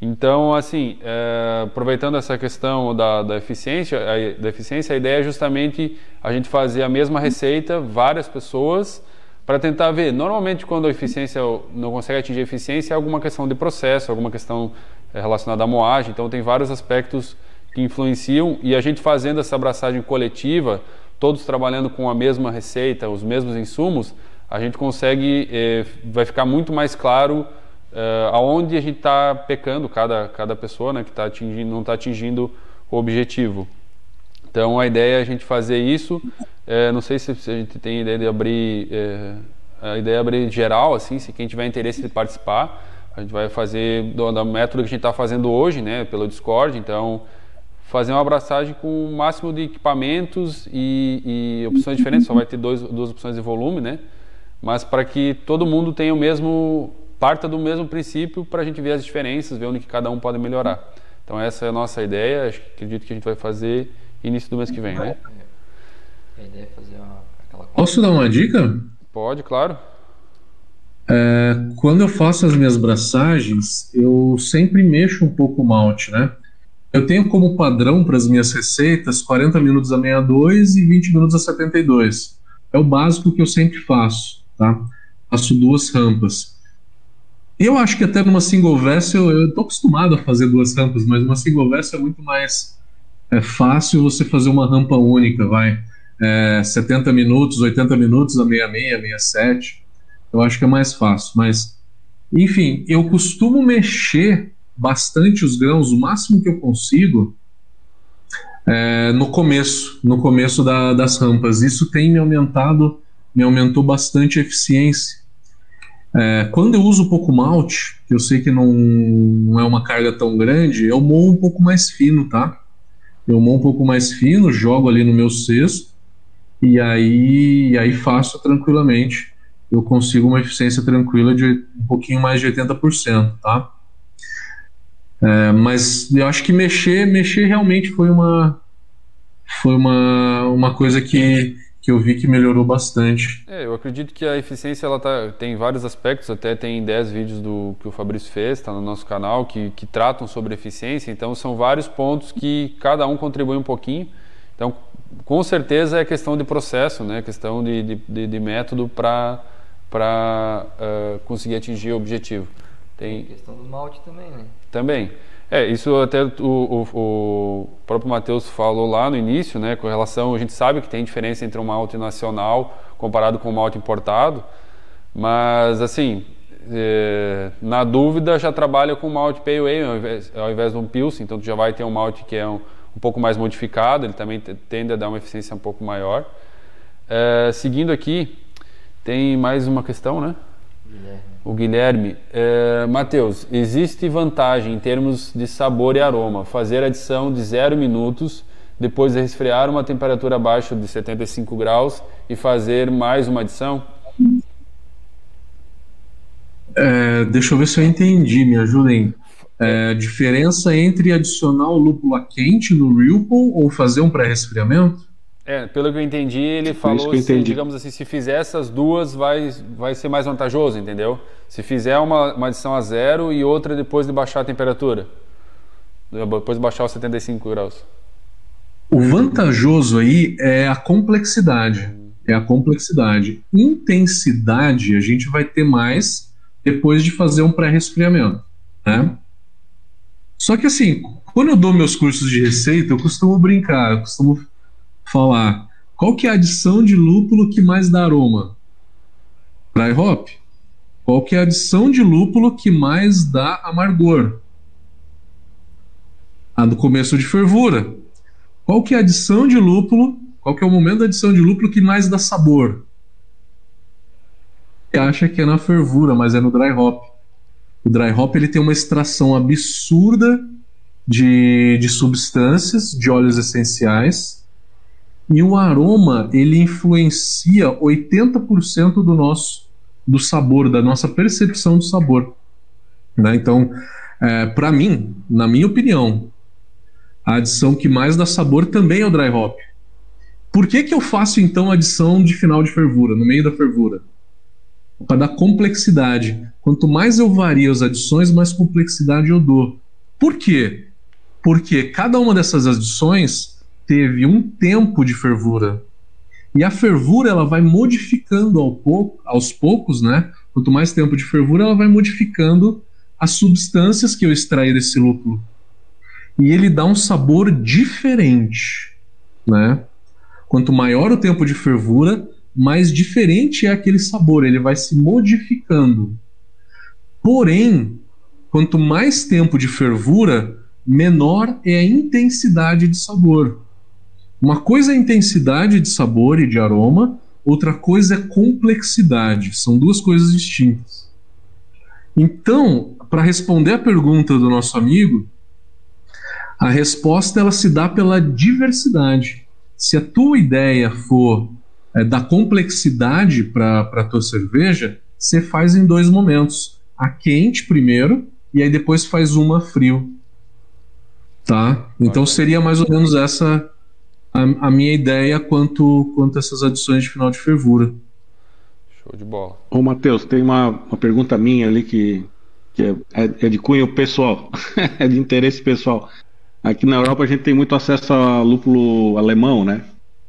Então, assim, é, aproveitando essa questão da, da, eficiência, a, da eficiência, a ideia é justamente a gente fazer a mesma receita, várias pessoas, para tentar ver. Normalmente, quando a eficiência não consegue atingir eficiência, é alguma questão de processo, alguma questão é, relacionada à moagem. Então, tem vários aspectos que influenciam e a gente fazendo essa abraçagem coletiva, todos trabalhando com a mesma receita, os mesmos insumos, a gente consegue, eh, vai ficar muito mais claro eh, aonde a gente está pecando, cada, cada pessoa né, que tá atingindo, não está atingindo o objetivo. Então a ideia é a gente fazer isso. Eh, não sei se, se, a gente tem ideia de abrir, a ideia é abrir geral, assim, se quem tiver interesse de participar, a gente vai fazer do, do método que a gente está fazendo hoje, né, pelo Discord. Então fazer uma abraçagem com o máximo de equipamentos e, e opções diferentes, só vai ter dois, duas opções de volume, né? Mas para que todo mundo tenha o mesmo, parta do mesmo princípio para a gente ver as diferenças, ver onde que cada um pode melhorar. Então essa é a nossa ideia, acredito que a gente vai fazer início do mês que vem, né? A ideia é fazer uma, aquela Posso dar uma dica? Pode, claro. É, quando eu faço as minhas braçagens, eu sempre mexo um pouco o malte, né? Eu tenho como padrão para as minhas receitas 40 minutos a 62 e 20 minutos a 72. É o básico que eu sempre faço, tá? Faço duas rampas. Eu acho que até numa single vessel, eu tô acostumado a fazer duas rampas, mas numa single vessel é muito mais é fácil você fazer uma rampa única, vai. É, 70 minutos, 80 minutos a 66, 67. Eu acho que é mais fácil, mas enfim, eu costumo mexer bastante os grãos, o máximo que eu consigo, é, no começo, no começo da, das rampas. Isso tem me aumentado, me aumentou bastante a eficiência. É, quando eu uso pouco malte, que eu sei que não, não é uma carga tão grande, eu moo um pouco mais fino, tá? Eu moo um pouco mais fino, jogo ali no meu cesto e aí, e aí faço tranquilamente. Eu consigo uma eficiência tranquila de um pouquinho mais de 80%, tá? É, mas eu acho que mexer, mexer realmente foi uma foi uma, uma coisa que que eu vi que melhorou bastante. É, eu acredito que a eficiência ela tá, tem vários aspectos, até tem 10 vídeos do que o Fabrício fez, está no nosso canal, que, que tratam sobre eficiência, então são vários pontos que cada um contribui um pouquinho. Então, com certeza é questão de processo, né? questão de, de, de, de método para uh, conseguir atingir o objetivo. Tem, tem questão do malte também, né? Também. É, isso até o, o, o próprio Matheus falou lá no início, né, com relação, a gente sabe que tem diferença entre um malte nacional comparado com um malte importado, mas assim, é, na dúvida já trabalha com malte Pale Ale ao invés, ao invés de um Pilsen, então tu já vai ter um malte que é um, um pouco mais modificado, ele também tende a dar uma eficiência um pouco maior. É, seguindo aqui, tem mais uma questão, né? Guilherme. O Guilherme. É, Matheus, existe vantagem em termos de sabor e aroma fazer adição de 0 minutos depois de resfriar uma temperatura abaixo de 75 graus e fazer mais uma adição? É, deixa eu ver se eu entendi, me ajudem. É, diferença entre adicionar o lúpulo quente no Ripple ou fazer um pré-resfriamento? É, pelo que eu entendi, ele falou assim, digamos assim, se fizer essas duas vai, vai ser mais vantajoso, entendeu? Se fizer uma, uma adição a zero e outra depois de baixar a temperatura, depois de baixar os 75 graus. O vantajoso aí é a complexidade. É a complexidade. Intensidade a gente vai ter mais depois de fazer um pré-resfriamento, né? Só que assim, quando eu dou meus cursos de receita, eu costumo brincar, eu costumo falar qual que é a adição de lúpulo que mais dá aroma? Dry hop. Qual que é a adição de lúpulo que mais dá amargor? A do começo de fervura. Qual que é a adição de lúpulo? Qual que é o momento da adição de lúpulo que mais dá sabor? Você acha que é na fervura, mas é no dry hop. O dry hop ele tem uma extração absurda de, de substâncias, de óleos essenciais, e o aroma, ele influencia 80% do nosso do sabor, da nossa percepção do sabor. Né? Então, é, para mim, na minha opinião, a adição que mais dá sabor também é o dry hop. Por que, que eu faço então a adição de final de fervura, no meio da fervura? Para dar complexidade. Quanto mais eu vario as adições, mais complexidade eu dou. Por quê? Porque cada uma dessas adições teve um tempo de fervura. E a fervura ela vai modificando ao pouco, aos poucos, né? Quanto mais tempo de fervura, ela vai modificando as substâncias que eu extraí desse lúpulo. E ele dá um sabor diferente, né? Quanto maior o tempo de fervura, mais diferente é aquele sabor, ele vai se modificando. Porém, quanto mais tempo de fervura, menor é a intensidade de sabor. Uma coisa é intensidade de sabor e de aroma, outra coisa é complexidade. São duas coisas distintas. Então, para responder a pergunta do nosso amigo, a resposta ela se dá pela diversidade. Se a tua ideia for é, dar complexidade para a tua cerveja, você faz em dois momentos: a quente primeiro e aí depois faz uma frio. Tá? Então seria mais ou menos essa a, a, minha ideia quanto, quanto a essas adições de final de fervura. Show de bola. Ô, Matheus, tem uma, uma pergunta minha ali que, que é, é, é de cunho pessoal, é de interesse pessoal. Aqui na Europa a gente tem muito acesso a lúpulo alemão, né?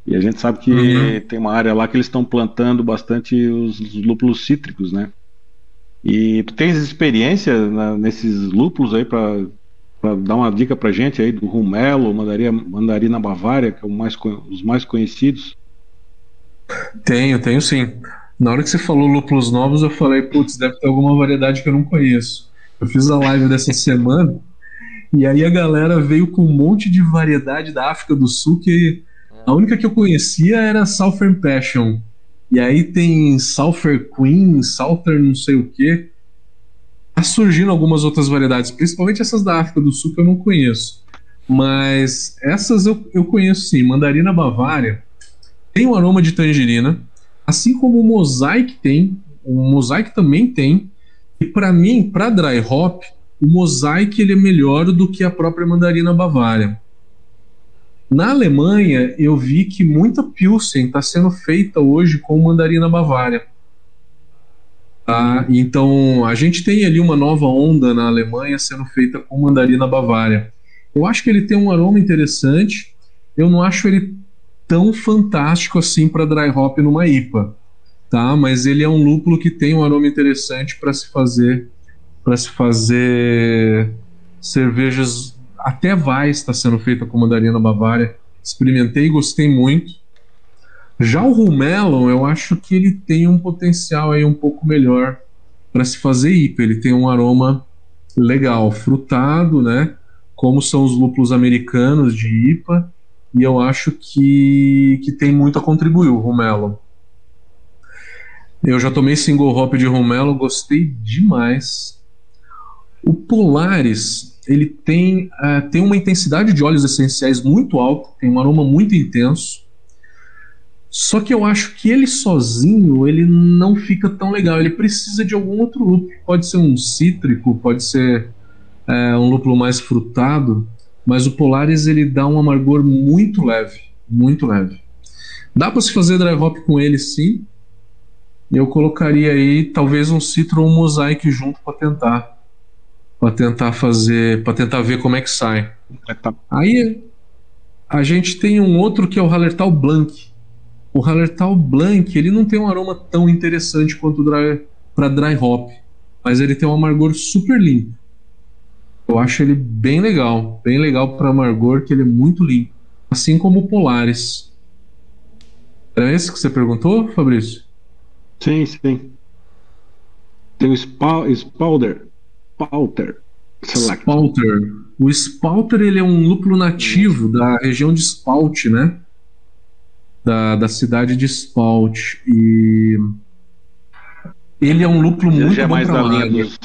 E a gente sabe que uhum. tem uma área lá que eles estão plantando bastante os, os lúpulos cítricos, né? E tu tens experiência na, nesses lúpulos aí para dar uma dica pra gente aí do rumelo, mandaria, mandarina bavária, que é mais, os mais conhecidos? Tenho, tenho sim. Na hora que você falou lúpulos novos, eu falei, putz, deve ter alguma variedade que eu não conheço. Eu fiz a live dessa semana e aí a galera veio com um monte de variedade da África do Sul que a única que eu conhecia era Southern Passion. E aí tem Southern Queen, Southern não sei o que. Tá surgindo algumas outras variedades, principalmente essas da África do Sul que eu não conheço. Mas essas eu, eu conheço sim. Mandarina Bavária tem um aroma de tangerina, assim como o Mosaic tem. O Mosaic também tem. E para mim, para dry hop, o Mosaic ele é melhor do que a própria Mandarina Bavária. Na Alemanha, eu vi que muita Pilsen está sendo feita hoje com mandarina bavária. Ah, então, a gente tem ali uma nova onda na Alemanha sendo feita com mandarina bavária. Eu acho que ele tem um aroma interessante. Eu não acho ele tão fantástico assim para dry hop numa IPA, tá? Mas ele é um lúpulo que tem um aroma interessante para se fazer para se fazer cervejas até vai está sendo feita com mandarina bavária. Experimentei gostei muito. Já o Rumelon, eu acho que ele tem um potencial aí um pouco melhor para se fazer IPA. Ele tem um aroma legal, frutado, né? Como são os lúpulos americanos de IPA. E eu acho que, que tem muito a contribuir o Rumelon. Eu já tomei single hop de Romelo, gostei demais. O Polaris, ele tem, uh, tem uma intensidade de óleos essenciais muito alta, tem um aroma muito intenso. Só que eu acho que ele sozinho ele não fica tão legal. Ele precisa de algum outro lúpulo. Pode ser um cítrico, pode ser é, um lúpulo mais frutado, mas o Polaris ele dá um amargor muito leve, muito leve. Dá para se fazer dry hop com ele, sim. Eu colocaria aí talvez um citro ou um mosaic junto para tentar para tentar fazer, para tentar ver como é que sai. Aí a gente tem um outro que é o Hallertau Blanc. O Hallertau Blanc, ele não tem um aroma tão interessante quanto para dry hop, mas ele tem um amargor super limpo. Eu acho ele bem legal, bem legal para amargor, que ele é muito limpo, assim como o Polaris. É esse que você perguntou, Fabrício? Sim, sim. Tem o Spalder. Spalter. Spalter. O Spalter ele é um lúpulo nativo da região de Spalt, né? Da, da cidade de Spalt. E ele é um lúpulo muito é mais da linha dos,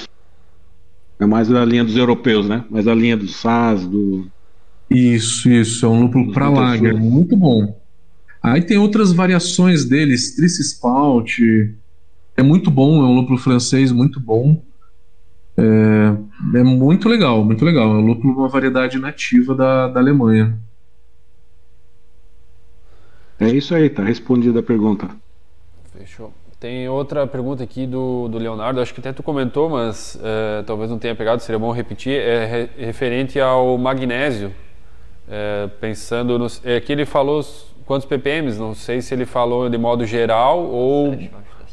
É mais da linha dos europeus, né? Mais da linha do SAS, do. Isso, isso. É um lúpulo para lager, muito bom. Aí tem outras variações dele, Strice Spalt. É muito bom, é um lúpulo francês muito bom. É, é muito legal, muito legal. É um lúpulo uma variedade nativa da, da Alemanha. É isso aí, tá respondida a pergunta. Fechou. Tem outra pergunta aqui do, do Leonardo, acho que até tu comentou, mas é, talvez não tenha pegado, seria bom repetir. É re, referente ao magnésio. É, pensando no. É, aqui ele falou quantos ppm, não sei se ele falou de modo geral ou,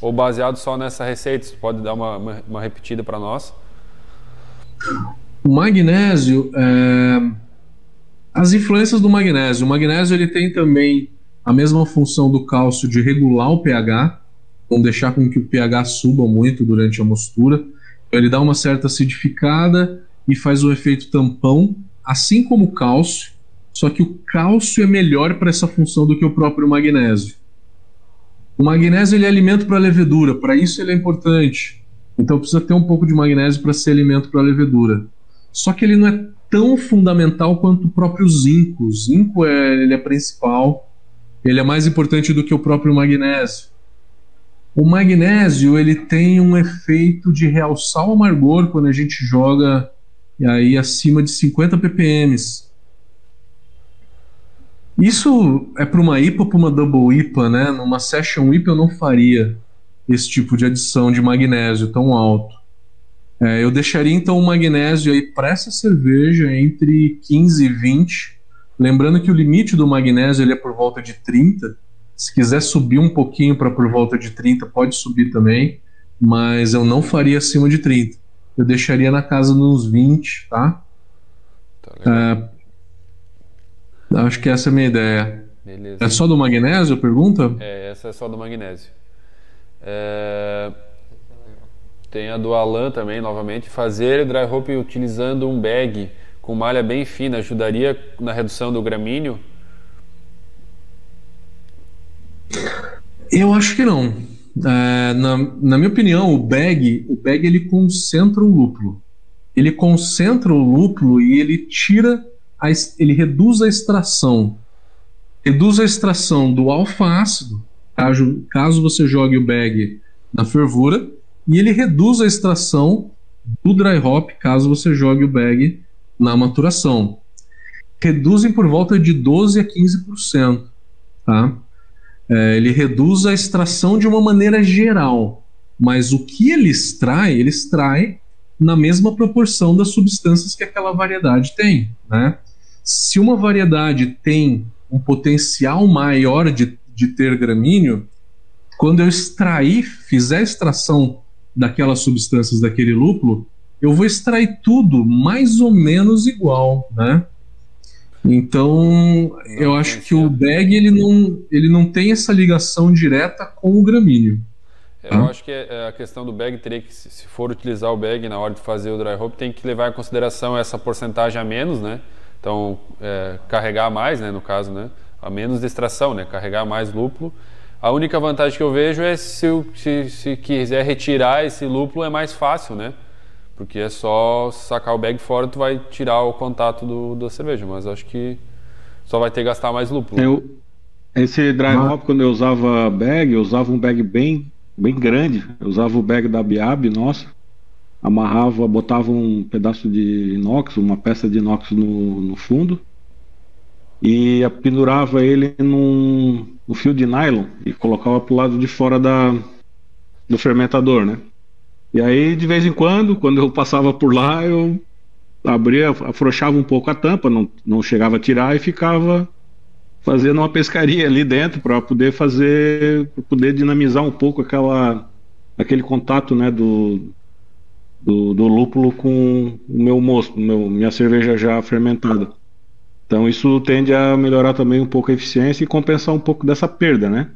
ou baseado só nessa receita. Você pode dar uma, uma, uma repetida para nós? O magnésio, é... as influências do magnésio. O magnésio ele tem também a mesma função do cálcio de regular o pH, não deixar com que o pH suba muito durante a mostura. Então, ele dá uma certa acidificada e faz o efeito tampão, assim como o cálcio, só que o cálcio é melhor para essa função do que o próprio magnésio. O magnésio ele é alimento para a levedura, para isso ele é importante. Então precisa ter um pouco de magnésio para ser alimento para a levedura. Só que ele não é tão fundamental quanto o próprio zinco. O zinco é, ele é principal, ele é mais importante do que o próprio magnésio. O magnésio ele tem um efeito de realçar o amargor quando a gente joga aí acima de 50 ppm. Isso é para uma IPA para uma Double IPA, né? Numa Session IPA eu não faria esse tipo de adição de magnésio tão alto. É, eu deixaria então o magnésio aí para essa cerveja entre 15 e 20. Lembrando que o limite do magnésio ele é por volta de 30. Se quiser subir um pouquinho para por volta de 30, pode subir também, mas eu não faria acima de 30. Eu deixaria na casa dos 20, tá? tá é, acho que essa é a minha ideia. Beleza. É só do magnésio, pergunta? É, essa é só do magnésio. É... Tem a do Alan também, novamente. Fazer dry hop utilizando um bag com malha bem fina ajudaria na redução do gramíneo? Eu acho que não. É, na, na minha opinião, o bag, o bag ele concentra o lúpulo. Ele concentra o lúpulo e ele tira, a, ele reduz a extração. Reduz a extração do alfa-ácido, caso, caso você jogue o bag na fervura, e ele reduz a extração do dry hop, caso você jogue o bag na maturação. Reduzem por volta de 12 a 15%. Tá? É, ele reduz a extração de uma maneira geral, mas o que ele extrai, ele extrai na mesma proporção das substâncias que aquela variedade tem. Né? Se uma variedade tem um potencial maior de, de ter gramíneo, quando eu extrair, fizer a extração daquelas substâncias daquele lúpulo, eu vou extrair tudo mais ou menos igual, né? Então, eu acho que o bag ele não, ele não tem essa ligação direta com o gramíneo. Eu tá? acho que é, a questão do bag teria que, se for utilizar o bag na hora de fazer o dry hop, tem que levar em consideração essa porcentagem a menos, né? Então, é, carregar mais, né, no caso, né? A menos de extração, né? Carregar mais lúpulo. A única vantagem que eu vejo é se, se, se quiser retirar esse lúpulo é mais fácil, né? Porque é só sacar o bag fora, tu vai tirar o contato do, da cerveja, mas acho que só vai ter que gastar mais lúpulo. Eu, esse dry hop, quando eu usava bag, eu usava um bag bem, bem grande. Eu usava o bag da Biab, nossa. Amarrava, botava um pedaço de inox, uma peça de inox no, no fundo. E pendurava ele num, num fio de nylon e colocava pro lado de fora da, do fermentador, né? E aí, de vez em quando, quando eu passava por lá, eu abria, afrouxava um pouco a tampa, não, não chegava a tirar e ficava fazendo uma pescaria ali dentro para poder fazer, poder dinamizar um pouco aquela, aquele contato, né, do, do, do lúpulo com o meu mosto, meu, minha cerveja já fermentada. Então isso tende a melhorar também um pouco a eficiência e compensar um pouco dessa perda, né?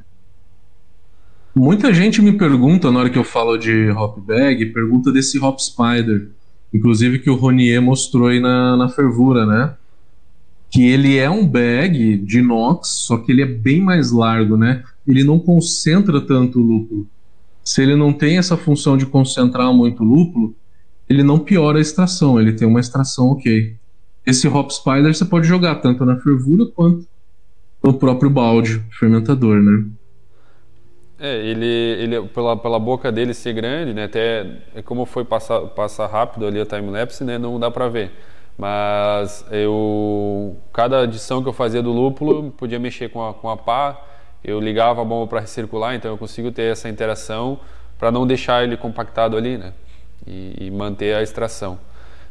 Muita gente me pergunta, na hora que eu falo de hop bag, pergunta desse hop spider. Inclusive que o Ronier mostrou aí na, na fervura, né? Que ele é um bag de inox, só que ele é bem mais largo, né? Ele não concentra tanto o lúpulo. Se ele não tem essa função de concentrar muito lúpulo, ele não piora a extração, ele tem uma extração ok. Esse hop spider você pode jogar tanto na fervura quanto no próprio balde fermentador, né? É, ele, ele pela, pela boca dele ser grande, né? Até é como foi passar, passar rápido ali a time lapse, né? Não dá para ver. Mas eu cada adição que eu fazia do lúpulo podia mexer com a, com a pá, eu ligava a bomba para recircular, então eu consigo ter essa interação para não deixar ele compactado ali, né? E, e, manter a extração.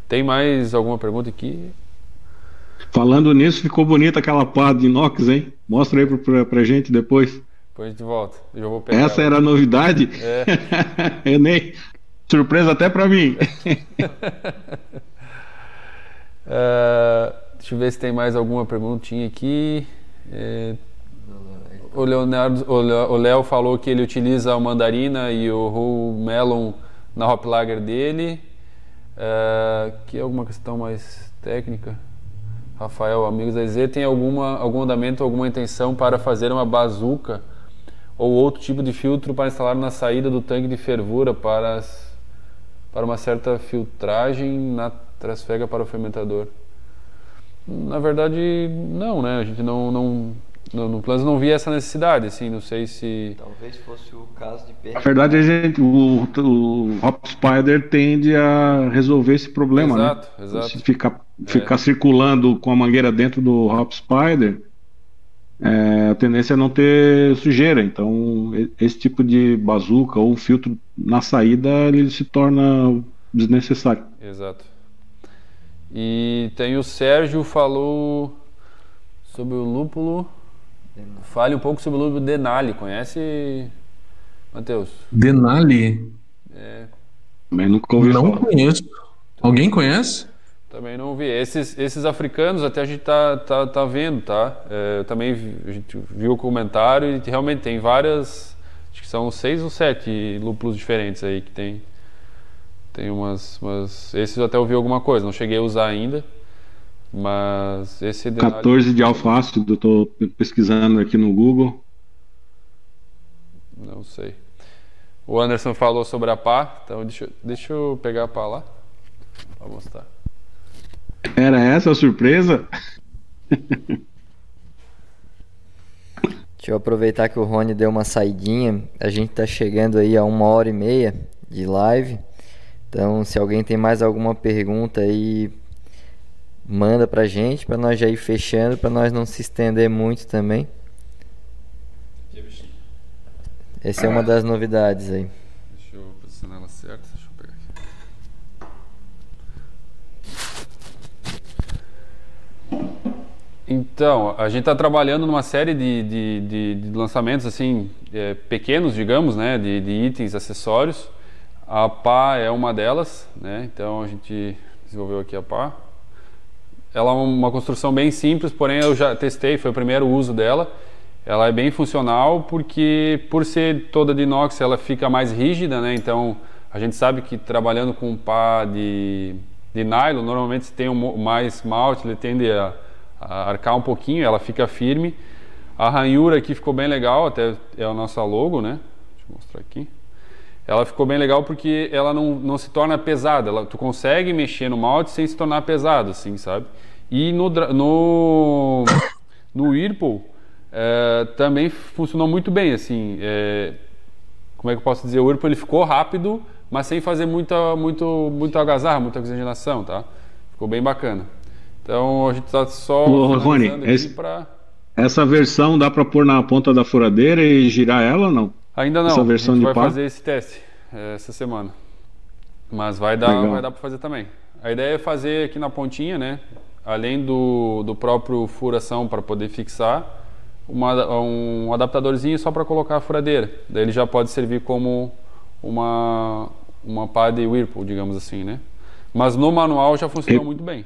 Tem mais alguma pergunta aqui? Falando nisso, ficou bonita aquela pá de inox, hein? Mostra aí pra, pra gente depois. Depois a gente volta. Eu vou pegar Essa ela. era a novidade? É. eu nem. Surpresa até para mim. uh, deixa eu ver se tem mais alguma perguntinha aqui. É, o Leonardo, o Léo falou que ele utiliza o mandarina e o whole melon na hop lager dele. Uh, que é alguma questão mais técnica? Rafael, amigos da EZ, tem alguma, algum andamento, alguma intenção para fazer uma bazuca ou outro tipo de filtro para instalar na saída do tanque de fervura para, para uma certa filtragem na trasfega para o fermentador. Na verdade, não, né? A gente não, não no, no não via essa necessidade, assim, não sei se... Talvez fosse o caso de perda. Na verdade, a gente, o, o Hop Spider tende a resolver esse problema, exato, né? Exato, Se ficar, ficar é. circulando com a mangueira dentro do Hop Spider, é, a tendência é não ter sujeira. Então, esse tipo de bazuca ou filtro na saída ele se torna desnecessário. Exato. E tem o Sérgio falou sobre o lúpulo. Fale um pouco sobre o lúpulo Denali. Conhece, Matheus? Denali? É. Mas nunca ouvi Não falar. conheço. Alguém conhece? Também não vi. Esses, esses africanos até a gente tá, tá, tá vendo, tá? É, também vi, a gente viu o comentário e realmente tem várias. Acho que são seis ou sete lúpulos diferentes aí que tem. Tem umas, umas. Esses eu até ouvi alguma coisa, não cheguei a usar ainda. Mas esse Denali- 14 de alfa ácido, eu tô pesquisando aqui no Google. Não sei. O Anderson falou sobre a pá, então deixa, deixa eu pegar a pá lá. Pra mostrar. Era essa a surpresa? Deixa eu aproveitar que o Rony deu uma saidinha. A gente tá chegando aí a uma hora e meia de live. Então, se alguém tem mais alguma pergunta aí, manda pra gente, pra nós já ir fechando, pra nós não se estender muito também. Essa é uma das novidades aí. Deixa eu posicionar ela certa. Deixa eu pegar aqui. Então, a gente está trabalhando numa série de, de, de, de lançamentos assim é, pequenos, digamos, né, de, de itens, acessórios. A pá é uma delas, né? Então a gente desenvolveu aqui a pá. Ela é uma construção bem simples, porém eu já testei, foi o primeiro uso dela. Ela é bem funcional porque, por ser toda de inox, ela fica mais rígida, né? Então, a gente sabe que trabalhando com pá de, de nylon, normalmente se tem um, mais malte, ele tende a arcar um pouquinho, ela fica firme. A ranhura aqui ficou bem legal, até é a nossa logo, né? Deixa eu mostrar aqui. Ela ficou bem legal porque ela não, não se torna pesada. Ela, tu consegue mexer no malte sem se tornar pesado, assim, sabe? E no, no, no Whirlpool é, também funcionou muito bem, assim. é, como é que eu posso dizer? O Whirlpool ele ficou rápido, mas sem fazer muita, muito, muito agasalho, muita oxigenação, tá? Ficou bem bacana. Então a gente tá só Ô, Rony, esse- pra... Essa versão dá para pôr na ponta da furadeira e girar ela ou não? Ainda não, Essa versão a gente de vai pá? fazer esse teste eh, essa semana. Mas vai dar, Legal. vai dar para fazer também. A ideia é fazer aqui na pontinha, né? Além do, do próprio furação para poder fixar, uma, um adaptadorzinho só para colocar a furadeira. Daí ele já pode servir como uma, uma pá de Whirlpool, digamos assim, né? Mas no manual já funcionou E- muito bem.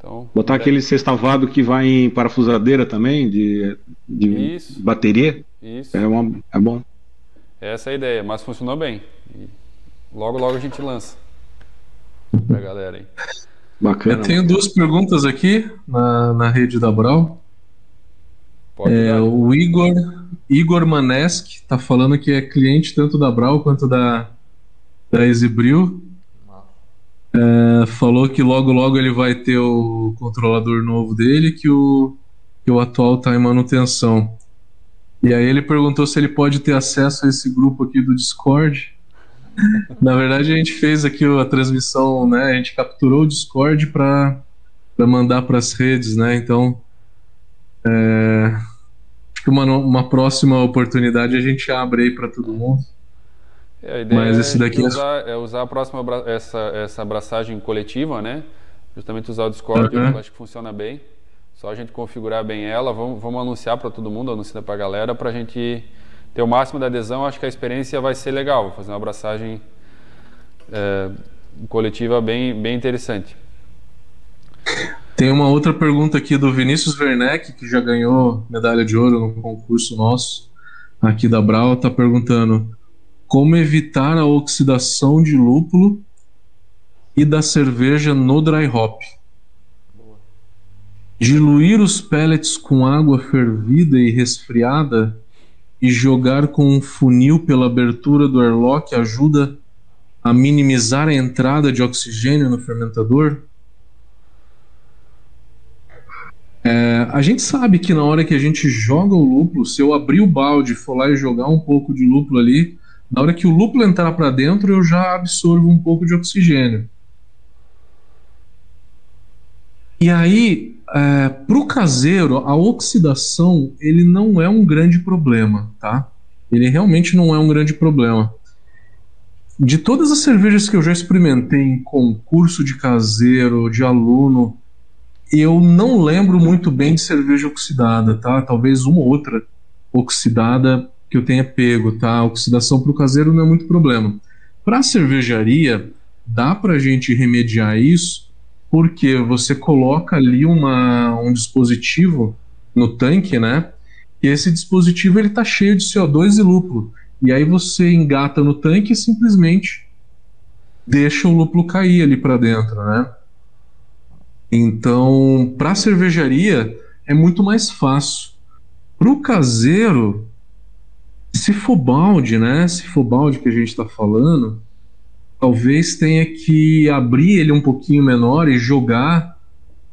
Então, Botar aquele sextavado que vai em parafusadeira também, de, de Isso. bateria, Isso. é, uma, é bom. Essa é a ideia, mas funcionou bem. E logo, logo a gente lança pra galera aí. Bacana. Eu tenho duas perguntas aqui na, na rede da Brau. Pode É, o Igor, Igor Manesk está falando que é cliente tanto da Brau quanto da, da Exibril. É, falou que logo logo ele vai ter o controlador novo dele, que o, que o atual está em manutenção. E aí ele perguntou se ele pode ter acesso a esse grupo aqui do Discord. Na verdade, a gente fez aqui a transmissão, né? A gente capturou o Discord para mandar para as redes, né? Então, é, acho que uma, uma próxima oportunidade a gente abre aí para todo mundo. É, a ideia Mas esse daqui é- usar, é usar a próxima essa, essa abraçagem coletiva, né? Justamente usar o Discord, Uhum. eu acho que funciona bem. Só a gente configurar bem ela, vamos, vamos anunciar para todo mundo, anunciar para a galera, para a gente ter o máximo da adesão. Acho que a experiência vai ser legal, vou fazer uma abraçagem é, coletiva bem, bem interessante. Tem uma outra pergunta aqui do Vinícius Werneck, que já ganhou medalha de ouro no concurso nosso aqui da Brau, tá perguntando como evitar a oxidação de lúpulo e da cerveja no dry hop. Diluir os pellets com água fervida e resfriada e jogar com um funil pela abertura do airlock ajuda a minimizar a entrada de oxigênio no fermentador? É, a gente sabe que na hora que a gente joga o lúpulo, se eu abrir o balde, for lá e jogar um pouco de lúpulo ali, na hora que o lúpulo entrar para dentro, eu já absorvo um pouco de oxigênio. E aí, é, para o caseiro, a oxidação ele não é um grande problema, tá? Ele realmente não é um grande problema. De todas as cervejas que eu já experimentei em concurso de caseiro, de aluno, eu não lembro muito bem de cerveja oxidada, tá? Talvez uma ou outra oxidada que eu tenha pego, tá? Oxidação para o caseiro não é muito problema. Para a cervejaria, dá para a gente remediar isso porque você coloca ali uma, um dispositivo no tanque, né? E esse dispositivo ele está cheio de CO2 e lúpulo. E aí você engata no tanque e simplesmente deixa o lúpulo cair ali para dentro, né? Então, para cervejaria é muito mais fácil. Para o caseiro, se for balde, né? Se for balde que a gente está falando, talvez tenha que abrir ele um pouquinho menor e jogar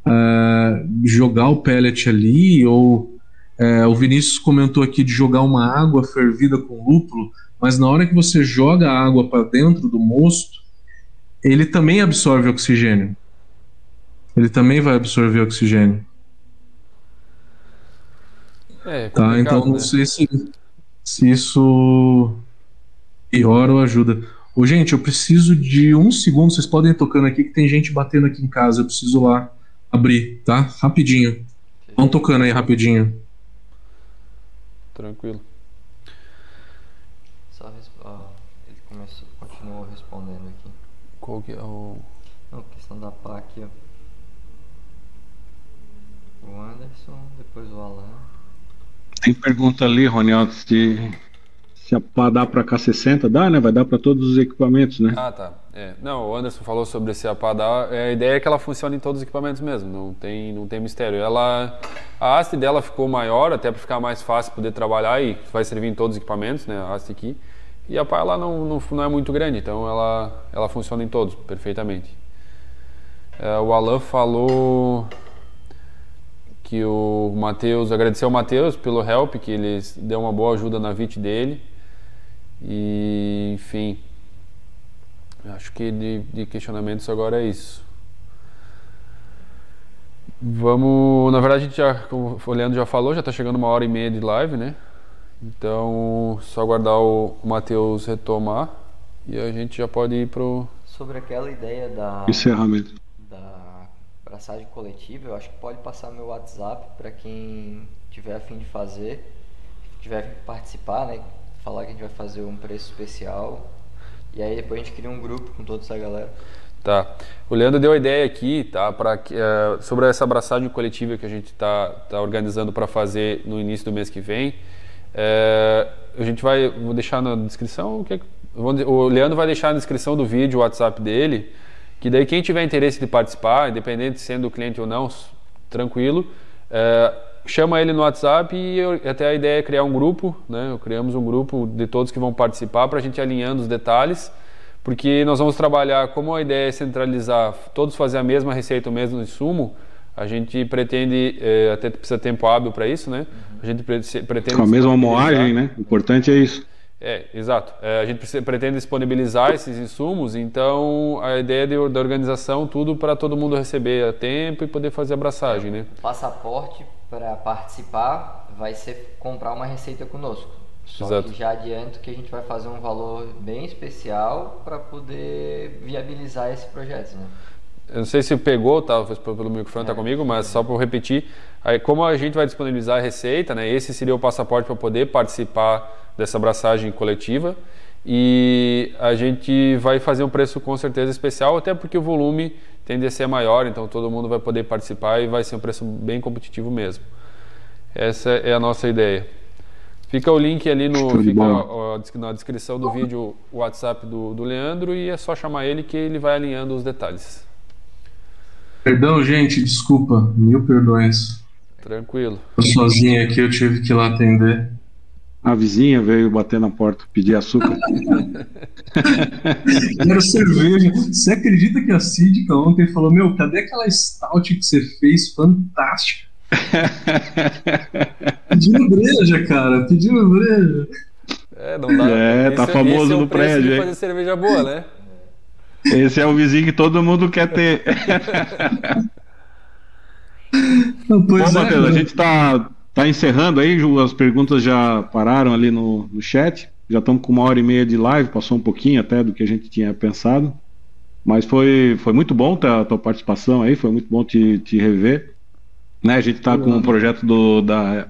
uh, jogar o pellet ali ou uh, o Vinícius comentou aqui de jogar uma água fervida com lúpulo, mas na hora que você joga a água para dentro do mosto, ele também absorve oxigênio. Ele também vai absorver oxigênio. É, tá, então não né? sei se, se isso piora ou ajuda. Ô, gente, eu preciso de um segundo. Vocês podem ir tocando aqui que tem gente batendo aqui em casa. Eu preciso lá abrir, tá? Rapidinho. Vão tocando aí rapidinho. Tranquilo. Só ele começou, continuou respondendo aqui. Qual que é o. Não, questão da aqui, ó. O Anderson, depois o Alan. Tem pergunta ali, Roniel, se se dá para K60, dá, né? Vai dar para todos os equipamentos, né? Ah, tá. É. Não, o Anderson falou sobre se a pá dá. É, a ideia é que ela funcione em todos os equipamentos mesmo, não tem, não tem mistério. Ela, a haste dela ficou maior, até para ficar mais fácil poder trabalhar e vai servir em todos os equipamentos, né? A haste aqui. E a pá ela não, não, não é muito grande, então ela, ela funciona em todos perfeitamente. É, o Alan falou que o Matheus, agradeceu ao Matheus pelo help, que ele deu uma boa ajuda na VIT dele. E, enfim, acho que de, de questionamentos agora é isso. Vamos, na verdade, a gente já, como o Leandro já falou, já está chegando uma hora e meia de live, né? Então, só aguardar o Matheus retomar e a gente já pode ir pro. Sobre aquela ideia da. Encerramento. Abraçagem coletiva, eu acho que pode passar meu WhatsApp para quem tiver a fim de fazer, tiver participar, né? falar que a gente vai fazer um preço especial. E aí depois a gente cria um grupo com toda essa galera. Tá. O Leandro deu a ideia aqui, tá, para é, sobre essa abraçagem coletiva que a gente está tá organizando para fazer no início do mês que vem. É, a gente vai, vou deixar na descrição, o, que, o Leandro vai deixar na descrição do vídeo o WhatsApp dele, que daí quem tiver interesse de participar, independente sendo cliente ou não, tranquilo, é, chama ele no WhatsApp e eu, até a ideia é criar um grupo, né? Criamos um grupo de todos que vão participar para a gente alinhando os detalhes, porque nós vamos trabalhar, como a ideia é centralizar, todos fazer a mesma receita, o mesmo insumo, a gente pretende, é, até precisa tempo hábil para isso, né? A gente pretende... Com a mesma moagem, né? O importante é isso. É, exato. É, a gente pretende disponibilizar esses insumos, então a ideia de, da organização, tudo para todo mundo receber a tempo e poder fazer a abraçagem, né? Passaporte para participar vai ser comprar uma receita conosco. Só Exato. que já adianto que a gente vai fazer um valor bem especial para poder viabilizar esse projeto, né? Eu não sei se pegou, tá, pelo microfone, tá é, tá comigo, mas só para repetir, aí, como a gente vai disponibilizar a receita, né, esse seria o passaporte para poder participar dessa abraçagem coletiva e a gente vai fazer um preço com certeza especial, até porque o volume tende a ser maior, então todo mundo vai poder participar e vai ser um preço bem competitivo mesmo. Essa é a nossa ideia. Fica o link ali no, na descrição do vídeo o WhatsApp do, do Leandro e é só chamar ele que ele vai alinhando os detalhes. Perdão, gente, desculpa, mil perdões. Tranquilo. Tô sozinho aqui, eu tive que ir lá atender. A vizinha veio bater na porta, pedir açúcar. Quero cerveja. Você acredita que a Cídica ontem falou: Meu, cadê aquela stout que você fez? Fantástica. Pedindo breja, cara. Pedindo breja. É, não dá. É, tá esse, famoso é no prédio. De fazer cerveja boa, né? Esse é o vizinho que todo mundo quer ter. Pois Bom, é, Matheus, a gente está tá encerrando aí, as perguntas já pararam ali no, no chat. Já estamos com uma hora e meia de live, passou um pouquinho até do que a gente tinha pensado. Mas foi, foi muito bom a tua participação aí, foi muito bom te, te rever. Né, a gente está com um projeto do, da,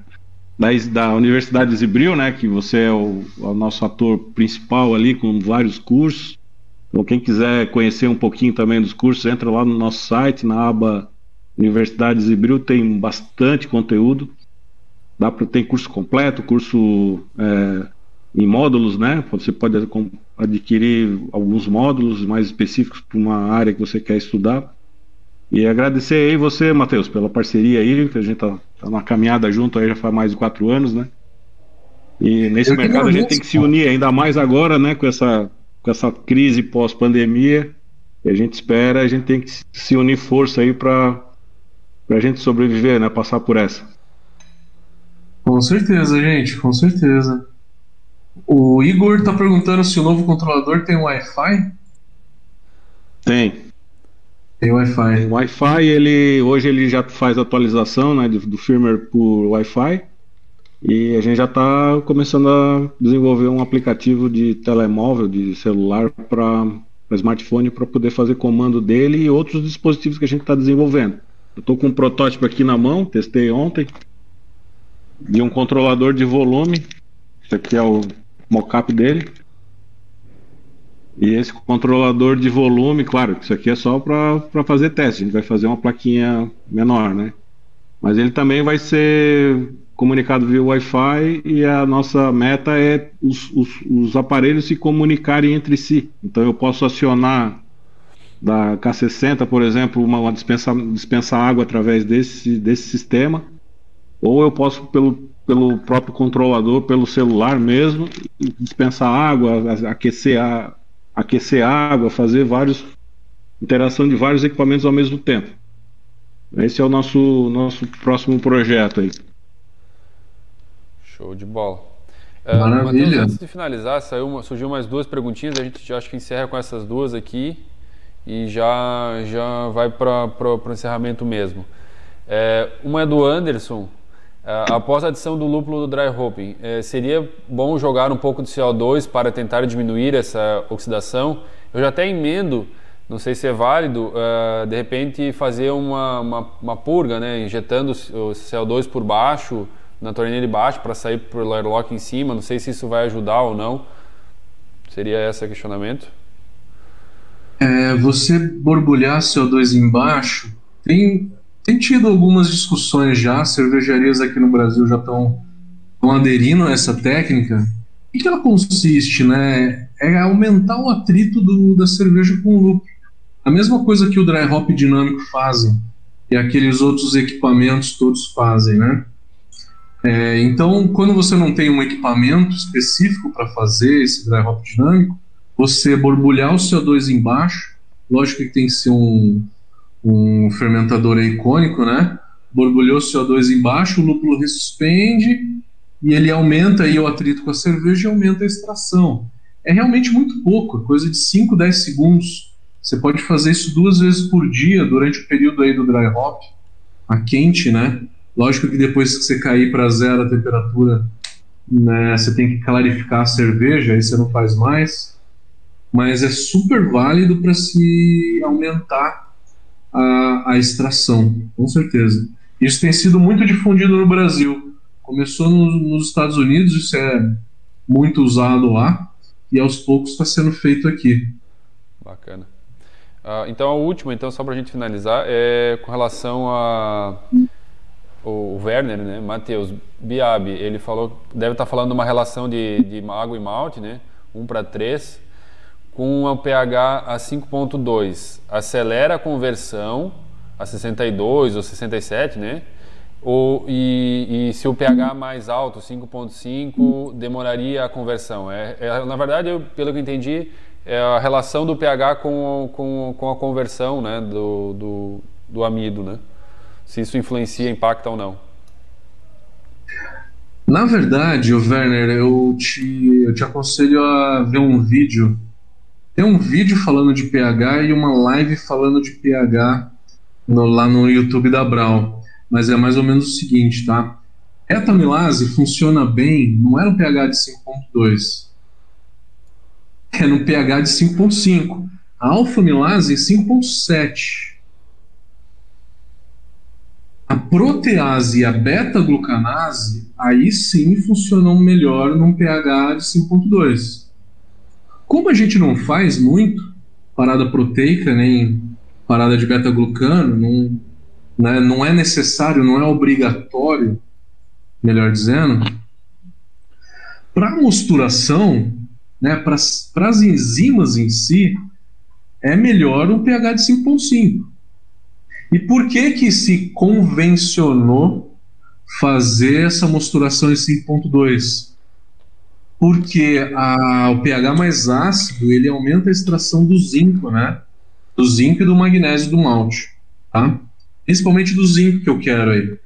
da, da Universidade de Zibril, né, que você é o, o, nosso ator principal ali, com vários cursos. Então, quem quiser conhecer um pouquinho também dos cursos, entra lá no nosso site, na aba Universidade de Zibril, tem bastante conteúdo. Dá para tem curso completo, curso é, em módulos, né? Você pode adquirir alguns módulos mais específicos para uma área que você quer estudar. E agradecer aí você, Matheus, pela parceria aí, que a gente tá, tá numa caminhada junto aí já faz mais de quatro anos, né? E nesse Eu mercado a gente tem que se unir ainda mais agora, né? Com essa, com essa crise pós-pandemia. E a gente espera, a gente tem que se unir força aí para a gente sobreviver, né? Passar por essa. Com certeza, gente, com certeza. O Igor está perguntando se o novo controlador tem Wi-Fi. Tem. Tem Wi-Fi. Tem Wi-Fi, ele hoje ele já faz atualização né, do, do firmware por Wi-Fi. E a gente já está começando a desenvolver um aplicativo de telemóvel, de celular para smartphone para poder fazer comando dele e outros dispositivos que a gente está desenvolvendo. Eu estou com um protótipo aqui na mão, testei ontem, de um controlador de volume. Isso aqui é o mockup dele. E esse controlador de volume, claro, isso aqui é só para fazer teste, a gente vai fazer uma plaquinha menor, né? Mas ele também vai ser comunicado via Wi-Fi e a nossa meta é os, os, os, aparelhos se comunicarem entre si. Então eu posso acionar da K60, por exemplo, uma, uma dispensa, dispensa água através desse, desse sistema, ou eu posso pelo pelo próprio controlador, pelo celular mesmo, dispensar água, aquecer, a, aquecer água, fazer vários interação de vários equipamentos ao mesmo tempo. Esse é o nosso nosso próximo projeto aí. Show de bola. Uh, Maravilha. Mateus, antes de finalizar, saiu uma, surgiu mais duas perguntinhas, a gente acho que encerra com essas duas aqui e já, já vai para o encerramento mesmo. É, uma é do Anderson, Uh, após a adição do lúpulo do dry hopping, uh, seria bom jogar um pouco de CO2 para tentar diminuir essa oxidação? Eu já até emendo, não sei se é válido, uh, de repente fazer uma, uma, uma, purga, né? injetando o CO2 por baixo, na torneira de baixo, para sair por airlock em cima. Não sei se isso vai ajudar ou não. Seria esse o questionamento? É, você borbulhar CO2 embaixo tem tem tido algumas discussões já, cervejarias aqui no Brasil já estão aderindo a essa técnica. O que ela consiste, né? É aumentar o atrito do, da cerveja com o lúpulo. A mesma coisa que o dry hop dinâmico fazem e aqueles outros equipamentos todos fazem, né? É, então, quando você não tem um equipamento específico para fazer esse dry hop dinâmico, você borbulhar o CO2 embaixo, lógico que tem que ser um, um fermentador icônico, né? Borbulhou CO2 embaixo, o lúpulo ressuspende e ele aumenta aí o atrito com a cerveja e aumenta a extração. É realmente muito pouco, coisa de 5, 10 segundos. Você pode fazer isso duas vezes por dia durante o período aí do dry hop, a quente, né? Lógico que depois que você cair para zero a temperatura, né, você tem que clarificar a cerveja, aí você não faz mais. Mas é super válido para se aumentar a, a extração, com certeza. Isso tem sido muito difundido no Brasil. Começou no, nos Estados Unidos, isso é muito usado lá, e aos poucos está sendo feito aqui. Bacana. Uh, então, a última, então, só para a gente finalizar, é com relação a o Werner, né, Matheus Biabi, ele falou, deve estar tá falando de uma relação de, de água e malte, né, 1 para 3, com o pH a 5.2 acelera a conversão a 62 ou 67, né? Ou, e, e se o pH mais alto, 5.5, demoraria a conversão. É, é, na verdade, eu, pelo que eu entendi, é a relação do pH com, com, com a conversão né, do, do, do amido, né? Se isso influencia, impacta ou não. Na verdade, Werner, eu te, eu te aconselho a ver um vídeo tem um vídeo falando de pH e uma live falando de pH no, lá no YouTube da Brown. mas é mais ou menos o seguinte, tá? Etamilase funciona bem, não é no pH de 5.2, é no pH de 5.5. A alfamilase em 5.7. A protease e a beta-glucanase, aí sim funcionam melhor num pH de 5.2. Como a gente não faz muito parada proteica, nem parada de beta-glucano, não, né, não é necessário, não é obrigatório, melhor dizendo, para a mosturação, né, para as enzimas em si, é melhor um pH de 5.5. E por que que se convencionou fazer essa mosturação em 5.2? Porque a, o pH mais ácido ele aumenta a extração do zinco, né? Do zinco e do magnésio do malte, tá? Principalmente do zinco que eu quero aí.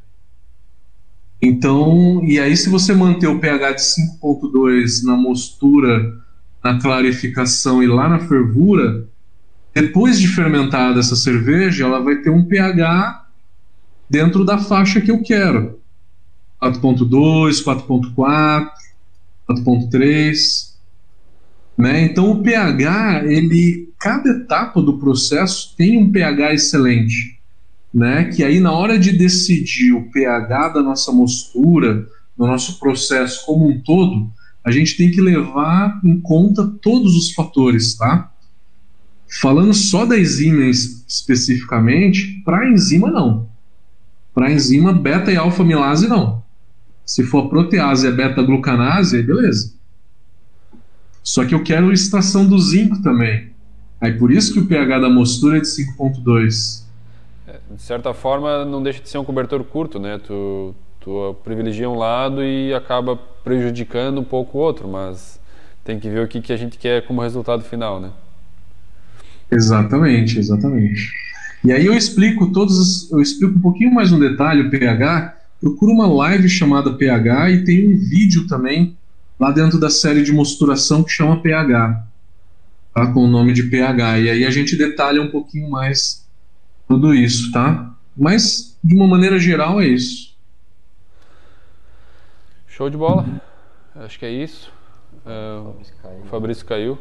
Então, e aí se você manter o pH de 5.2 na mostura, na clarificação e lá na fervura, depois de fermentada essa cerveja, ela vai ter um pH dentro da faixa que eu quero. 4.2, 4.4, 4.3, né? Então o pH, ele cada etapa do processo tem um pH excelente, né? Que aí na hora de decidir o pH da nossa mostura, do nosso processo como um todo, a gente tem que levar em conta todos os fatores, tá? Falando só da enzima especificamente, para enzima não. Para enzima beta e alfa milase não. Se for a protease e a beta glucanase, aí beleza. Só que eu quero a extração do zinco também. Aí por isso que o pH da mostura é de 5.2. É, de certa forma, não deixa de ser um cobertor curto, né? Tu, tu privilegia um lado e acaba prejudicando um pouco o outro, mas tem que ver o que, que a gente quer como resultado final, né? Exatamente, exatamente. E aí eu explico todos, eu explico um pouquinho mais no detalhe o pH. Procura uma live chamada pH e tem um vídeo também lá dentro da série de mosturação que chama pH, tá? com o nome de pH. E aí a gente detalha um pouquinho mais tudo isso, tá? Mas de uma maneira geral é isso. Show de bola. Acho que é isso. Uh, o Fabrício caiu.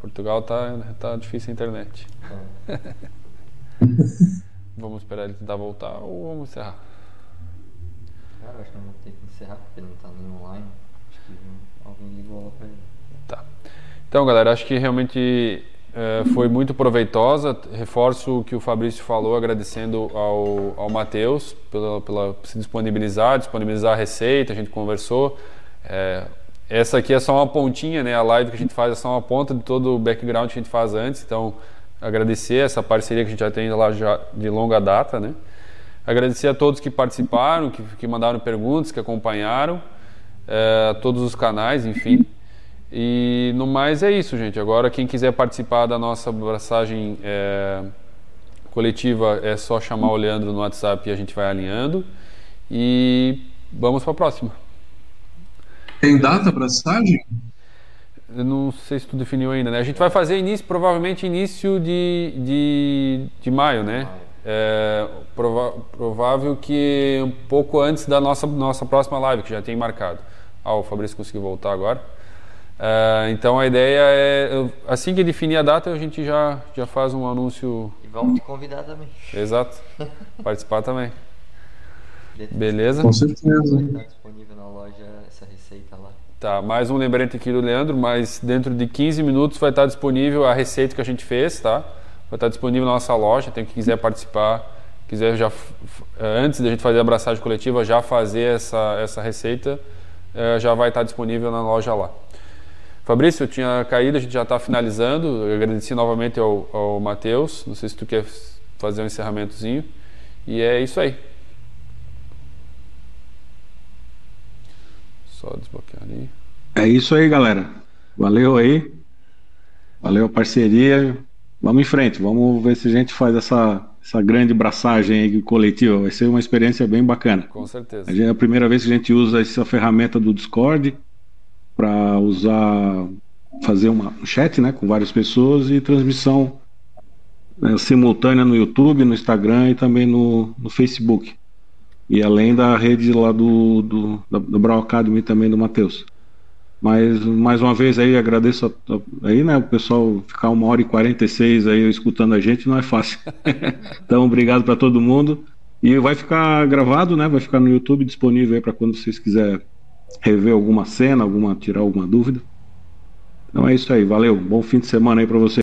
Portugal tá, tá difícil a internet. vamos esperar ele tentar voltar ou vamos encerrar? Cara, acho que não vou ter que encerrar porque não tá nem online. Acho que alguém ligou lá pra ele. Tá. Então, galera, acho que realmente é, foi muito proveitosa. Reforço o que o Fabrício falou, agradecendo ao, ao Matheus pela, pela se disponibilizar, disponibilizar a receita, a gente conversou. É, essa aqui é só uma pontinha, né? A live que a gente faz é só uma ponta de todo o background que a gente faz antes. Então, agradecer essa parceria que a gente já tem lá já de longa data, né? Agradecer a todos que participaram, que, que mandaram perguntas, que acompanharam, é, todos os canais, enfim. E no mais é isso, gente. Agora, quem quiser participar da nossa abraçagem é, coletiva, é só chamar o Leandro no WhatsApp e a gente vai alinhando. E vamos para a próxima. Tem data para abraçagem? Eu não sei se tu definiu ainda, né? A gente vai fazer início, provavelmente início de, de, de maio, né? É prova provável que um pouco antes da nossa, nossa próxima live, que já tem marcado. Ah, o Fabrício conseguiu voltar agora. É, então a ideia é, assim que definir a data, a gente já, já faz um anúncio. E vamos te convidar também. Exato. Participar também. Beleza? Com certeza. Vai estar disponível na loja essa receita lá. Tá, mais um lembrete aqui do Leandro, mas dentro de 15 minutos vai estar disponível a receita que a gente fez, tá? Vai estar disponível na nossa loja, tem quem quiser participar, quiser já antes da gente fazer a abraçagem coletiva, já fazer essa, essa receita, eh, já vai estar disponível na loja lá. Fabrício, eu tinha caído, a gente já está finalizando. Eu agradeci novamente ao, ao Matheus. Não sei se tu quer fazer um encerramentozinho. E é isso aí. Só desbloquear ali. É isso aí, galera. Valeu aí. Valeu a parceria. Vamos em frente. Vamos ver se a gente faz essa, essa grande braçagem coletiva. Vai ser uma experiência bem bacana. Com certeza. É a primeira vez que a gente usa essa ferramenta do Discord para usar, fazer uma, um chat né, com várias pessoas e transmissão né, simultânea no YouTube, no Instagram e também no, no Facebook. E além da rede lá do, do da, do Brown Academy também do Matheus. Mas mais uma vez aí agradeço a, a, aí, né, o pessoal ficar uma hora e 46 aí escutando a gente não é fácil. então, obrigado para todo mundo. E vai ficar gravado, né? Vai ficar no YouTube disponível aí para quando vocês quiserem rever alguma cena, alguma tirar alguma dúvida. Então é isso aí, valeu. Bom fim de semana aí para vocês.